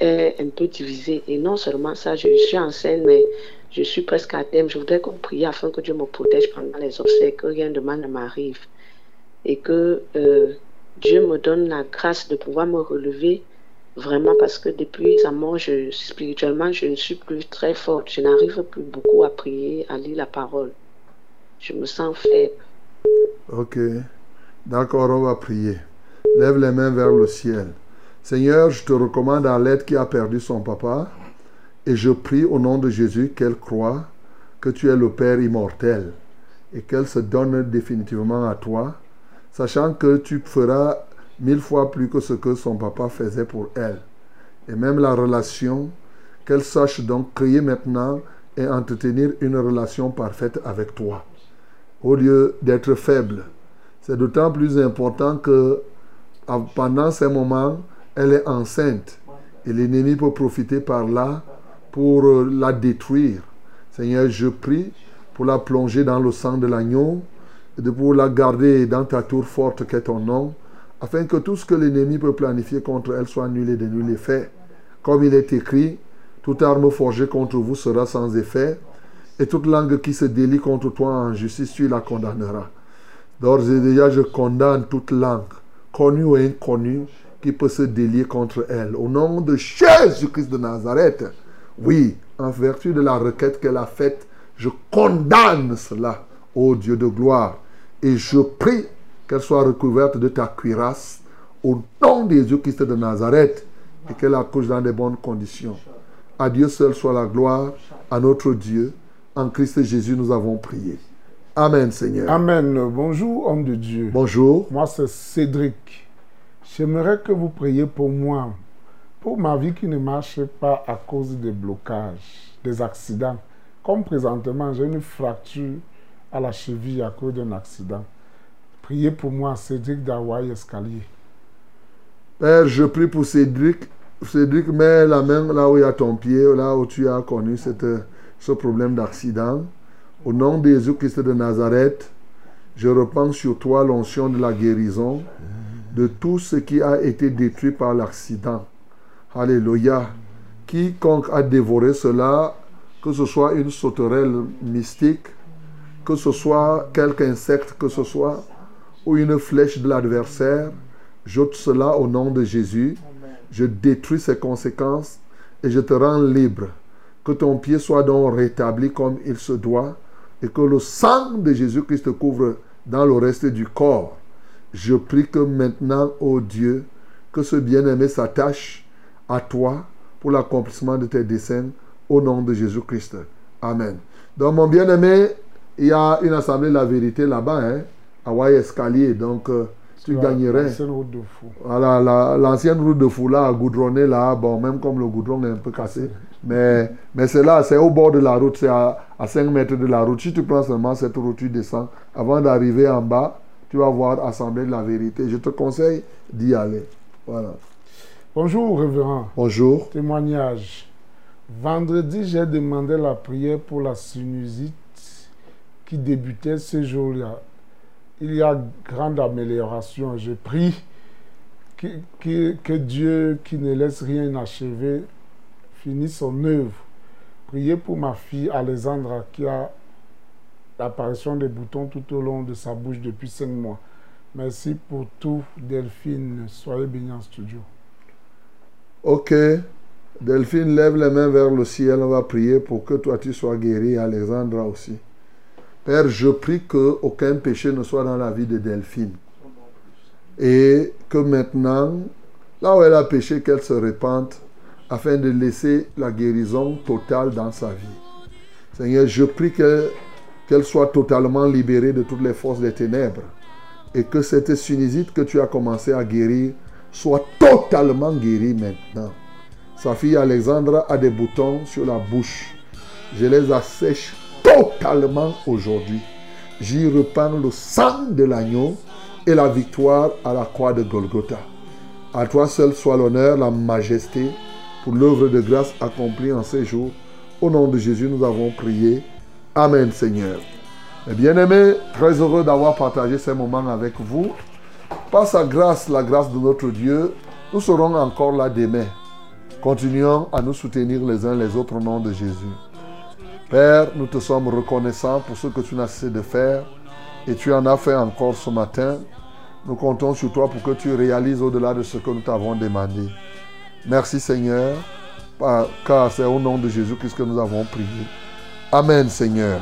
est un peu divisée. Et non seulement ça, je suis enceinte, mais je suis presque à terme. Je voudrais que vous afin que Dieu me protège pendant les obsèques, que rien de mal ne m'arrive. Et que euh, Dieu me donne la grâce de pouvoir me relever Vraiment parce que depuis sa mort, spirituellement, je ne suis plus très forte. Je n'arrive plus beaucoup à prier, à lire la parole. Je me sens faible. Ok. D'accord, on va prier. Lève les mains vers le ciel. Seigneur, je te recommande à l'aide qui a perdu son papa. Et je prie au nom de Jésus qu'elle croit que tu es le Père immortel et qu'elle se donne définitivement à toi, sachant que tu feras mille fois plus que ce que son papa faisait pour elle. Et même la relation, qu'elle sache donc créer maintenant et entretenir une relation parfaite avec toi, au lieu d'être faible. C'est d'autant plus important que pendant ces moments, elle est enceinte et l'ennemi peut profiter par là pour euh, la détruire. Seigneur, je prie pour la plonger dans le sang de l'agneau et de pour la garder dans ta tour forte qu'est ton nom, afin que tout ce que l'ennemi peut planifier contre elle soit annulé de nul effet. Comme il est écrit, toute arme forgée contre vous sera sans effet, et toute langue qui se délie contre toi en justice, tu la condamneras. D'ores et déjà, je condamne toute langue, connue ou inconnue, qui peut se délier contre elle. Au nom de Jésus-Christ de Nazareth, oui, en vertu de la requête qu'elle a faite, je condamne cela, ô Dieu de gloire, et je prie qu'elle soit recouverte de ta cuirasse au nom de Jésus-Christ de Nazareth et qu'elle accouche dans de bonnes conditions. À Dieu seul soit la gloire, à notre Dieu. En Christ Jésus, nous avons prié. Amen, Seigneur. Amen. Bonjour, homme de Dieu. Bonjour. Moi, c'est Cédric. J'aimerais que vous priez pour moi, pour ma vie qui ne marche pas à cause des blocages, des accidents. Comme présentement, j'ai une fracture à la cheville à cause d'un accident. Priez pour moi, Cédric d'Hawaï Escalier. Père, je prie pour Cédric. Cédric, mets la main là où il y a ton pied, là où tu as connu cette, ce problème d'accident. Au nom de Jésus-Christ de Nazareth, je repense sur toi l'onction de la guérison de tout ce qui a été détruit par l'accident. Alléluia. Quiconque a dévoré cela, que ce soit une sauterelle mystique, que ce soit quelque insecte que ce soit, ou une flèche de l'adversaire, j'ôte cela au nom de Jésus. Je détruis ses conséquences et je te rends libre. Que ton pied soit donc rétabli comme il se doit et que le sang de Jésus-Christ couvre dans le reste du corps. Je prie que maintenant, ô Dieu, que ce bien-aimé s'attache à toi pour l'accomplissement de tes desseins au nom de Jésus-Christ. Amen. Donc, mon bien-aimé, il y a une assemblée de la vérité là-bas, hein, à Hawaii Escalier. Donc, euh, tu gagnerais. L'ancienne route de fou. Voilà, la- l'ancienne route de fou là, goudronnée là, bon, même comme le goudron est un peu cassé. Mais, mais c'est là, c'est au bord de la route, c'est à, à 5 mètres de la route. Si tu prends seulement cette route, tu descends. Avant d'arriver en bas, tu vas voir Assemblée de la vérité. Je te conseille d'y aller. Voilà. Bonjour, révérend. Bonjour. Témoignage. Vendredi, j'ai demandé la prière pour la sinusite qui débutait ce jour-là. Il y a grande amélioration. Je prie que, que- que Dieu, qui ne laisse rien inachevé, finisse son œuvre. Priez pour ma fille Alexandra qui a l'apparition des boutons tout au long de sa bouche depuis cinq mois. Merci pour tout, Delphine. Soyez bénis en studio. Ok. Delphine, lève les mains vers le ciel. On va prier pour que toi tu sois guéri. Alexandra aussi. Père, je prie que aucun péché ne soit dans la vie de Delphine. Et que maintenant, là où elle a péché, qu'elle se répande afin de laisser la guérison totale dans sa vie. Seigneur, je prie que- qu'elle soit totalement libérée de toutes les forces des ténèbres et que cette sinusite que tu as commencé à guérir soit totalement guérie maintenant. Sa fille Alexandra a des boutons sur la bouche. Je les assèche totalement aujourd'hui. J'y repends le sang de l'agneau et la victoire à la croix de Golgotha. À toi seul soit l'honneur, la majesté pour l'œuvre de grâce accomplie en ces jours. Au nom de Jésus, nous avons prié. Amen, Seigneur. Mes bien-aimés, très heureux d'avoir partagé ces moments avec vous. Par sa grâce, la grâce de notre Dieu, nous serons encore là demain. Continuons à nous soutenir les uns les autres au nom de Jésus. Père, nous te sommes reconnaissants pour ce que tu n'as cessé de faire et tu en as fait encore ce matin. Nous comptons sur toi pour que tu réalises au-delà de ce que nous t'avons demandé. Merci Seigneur, car c'est au nom de Jésus que nous avons prié. Amen Seigneur.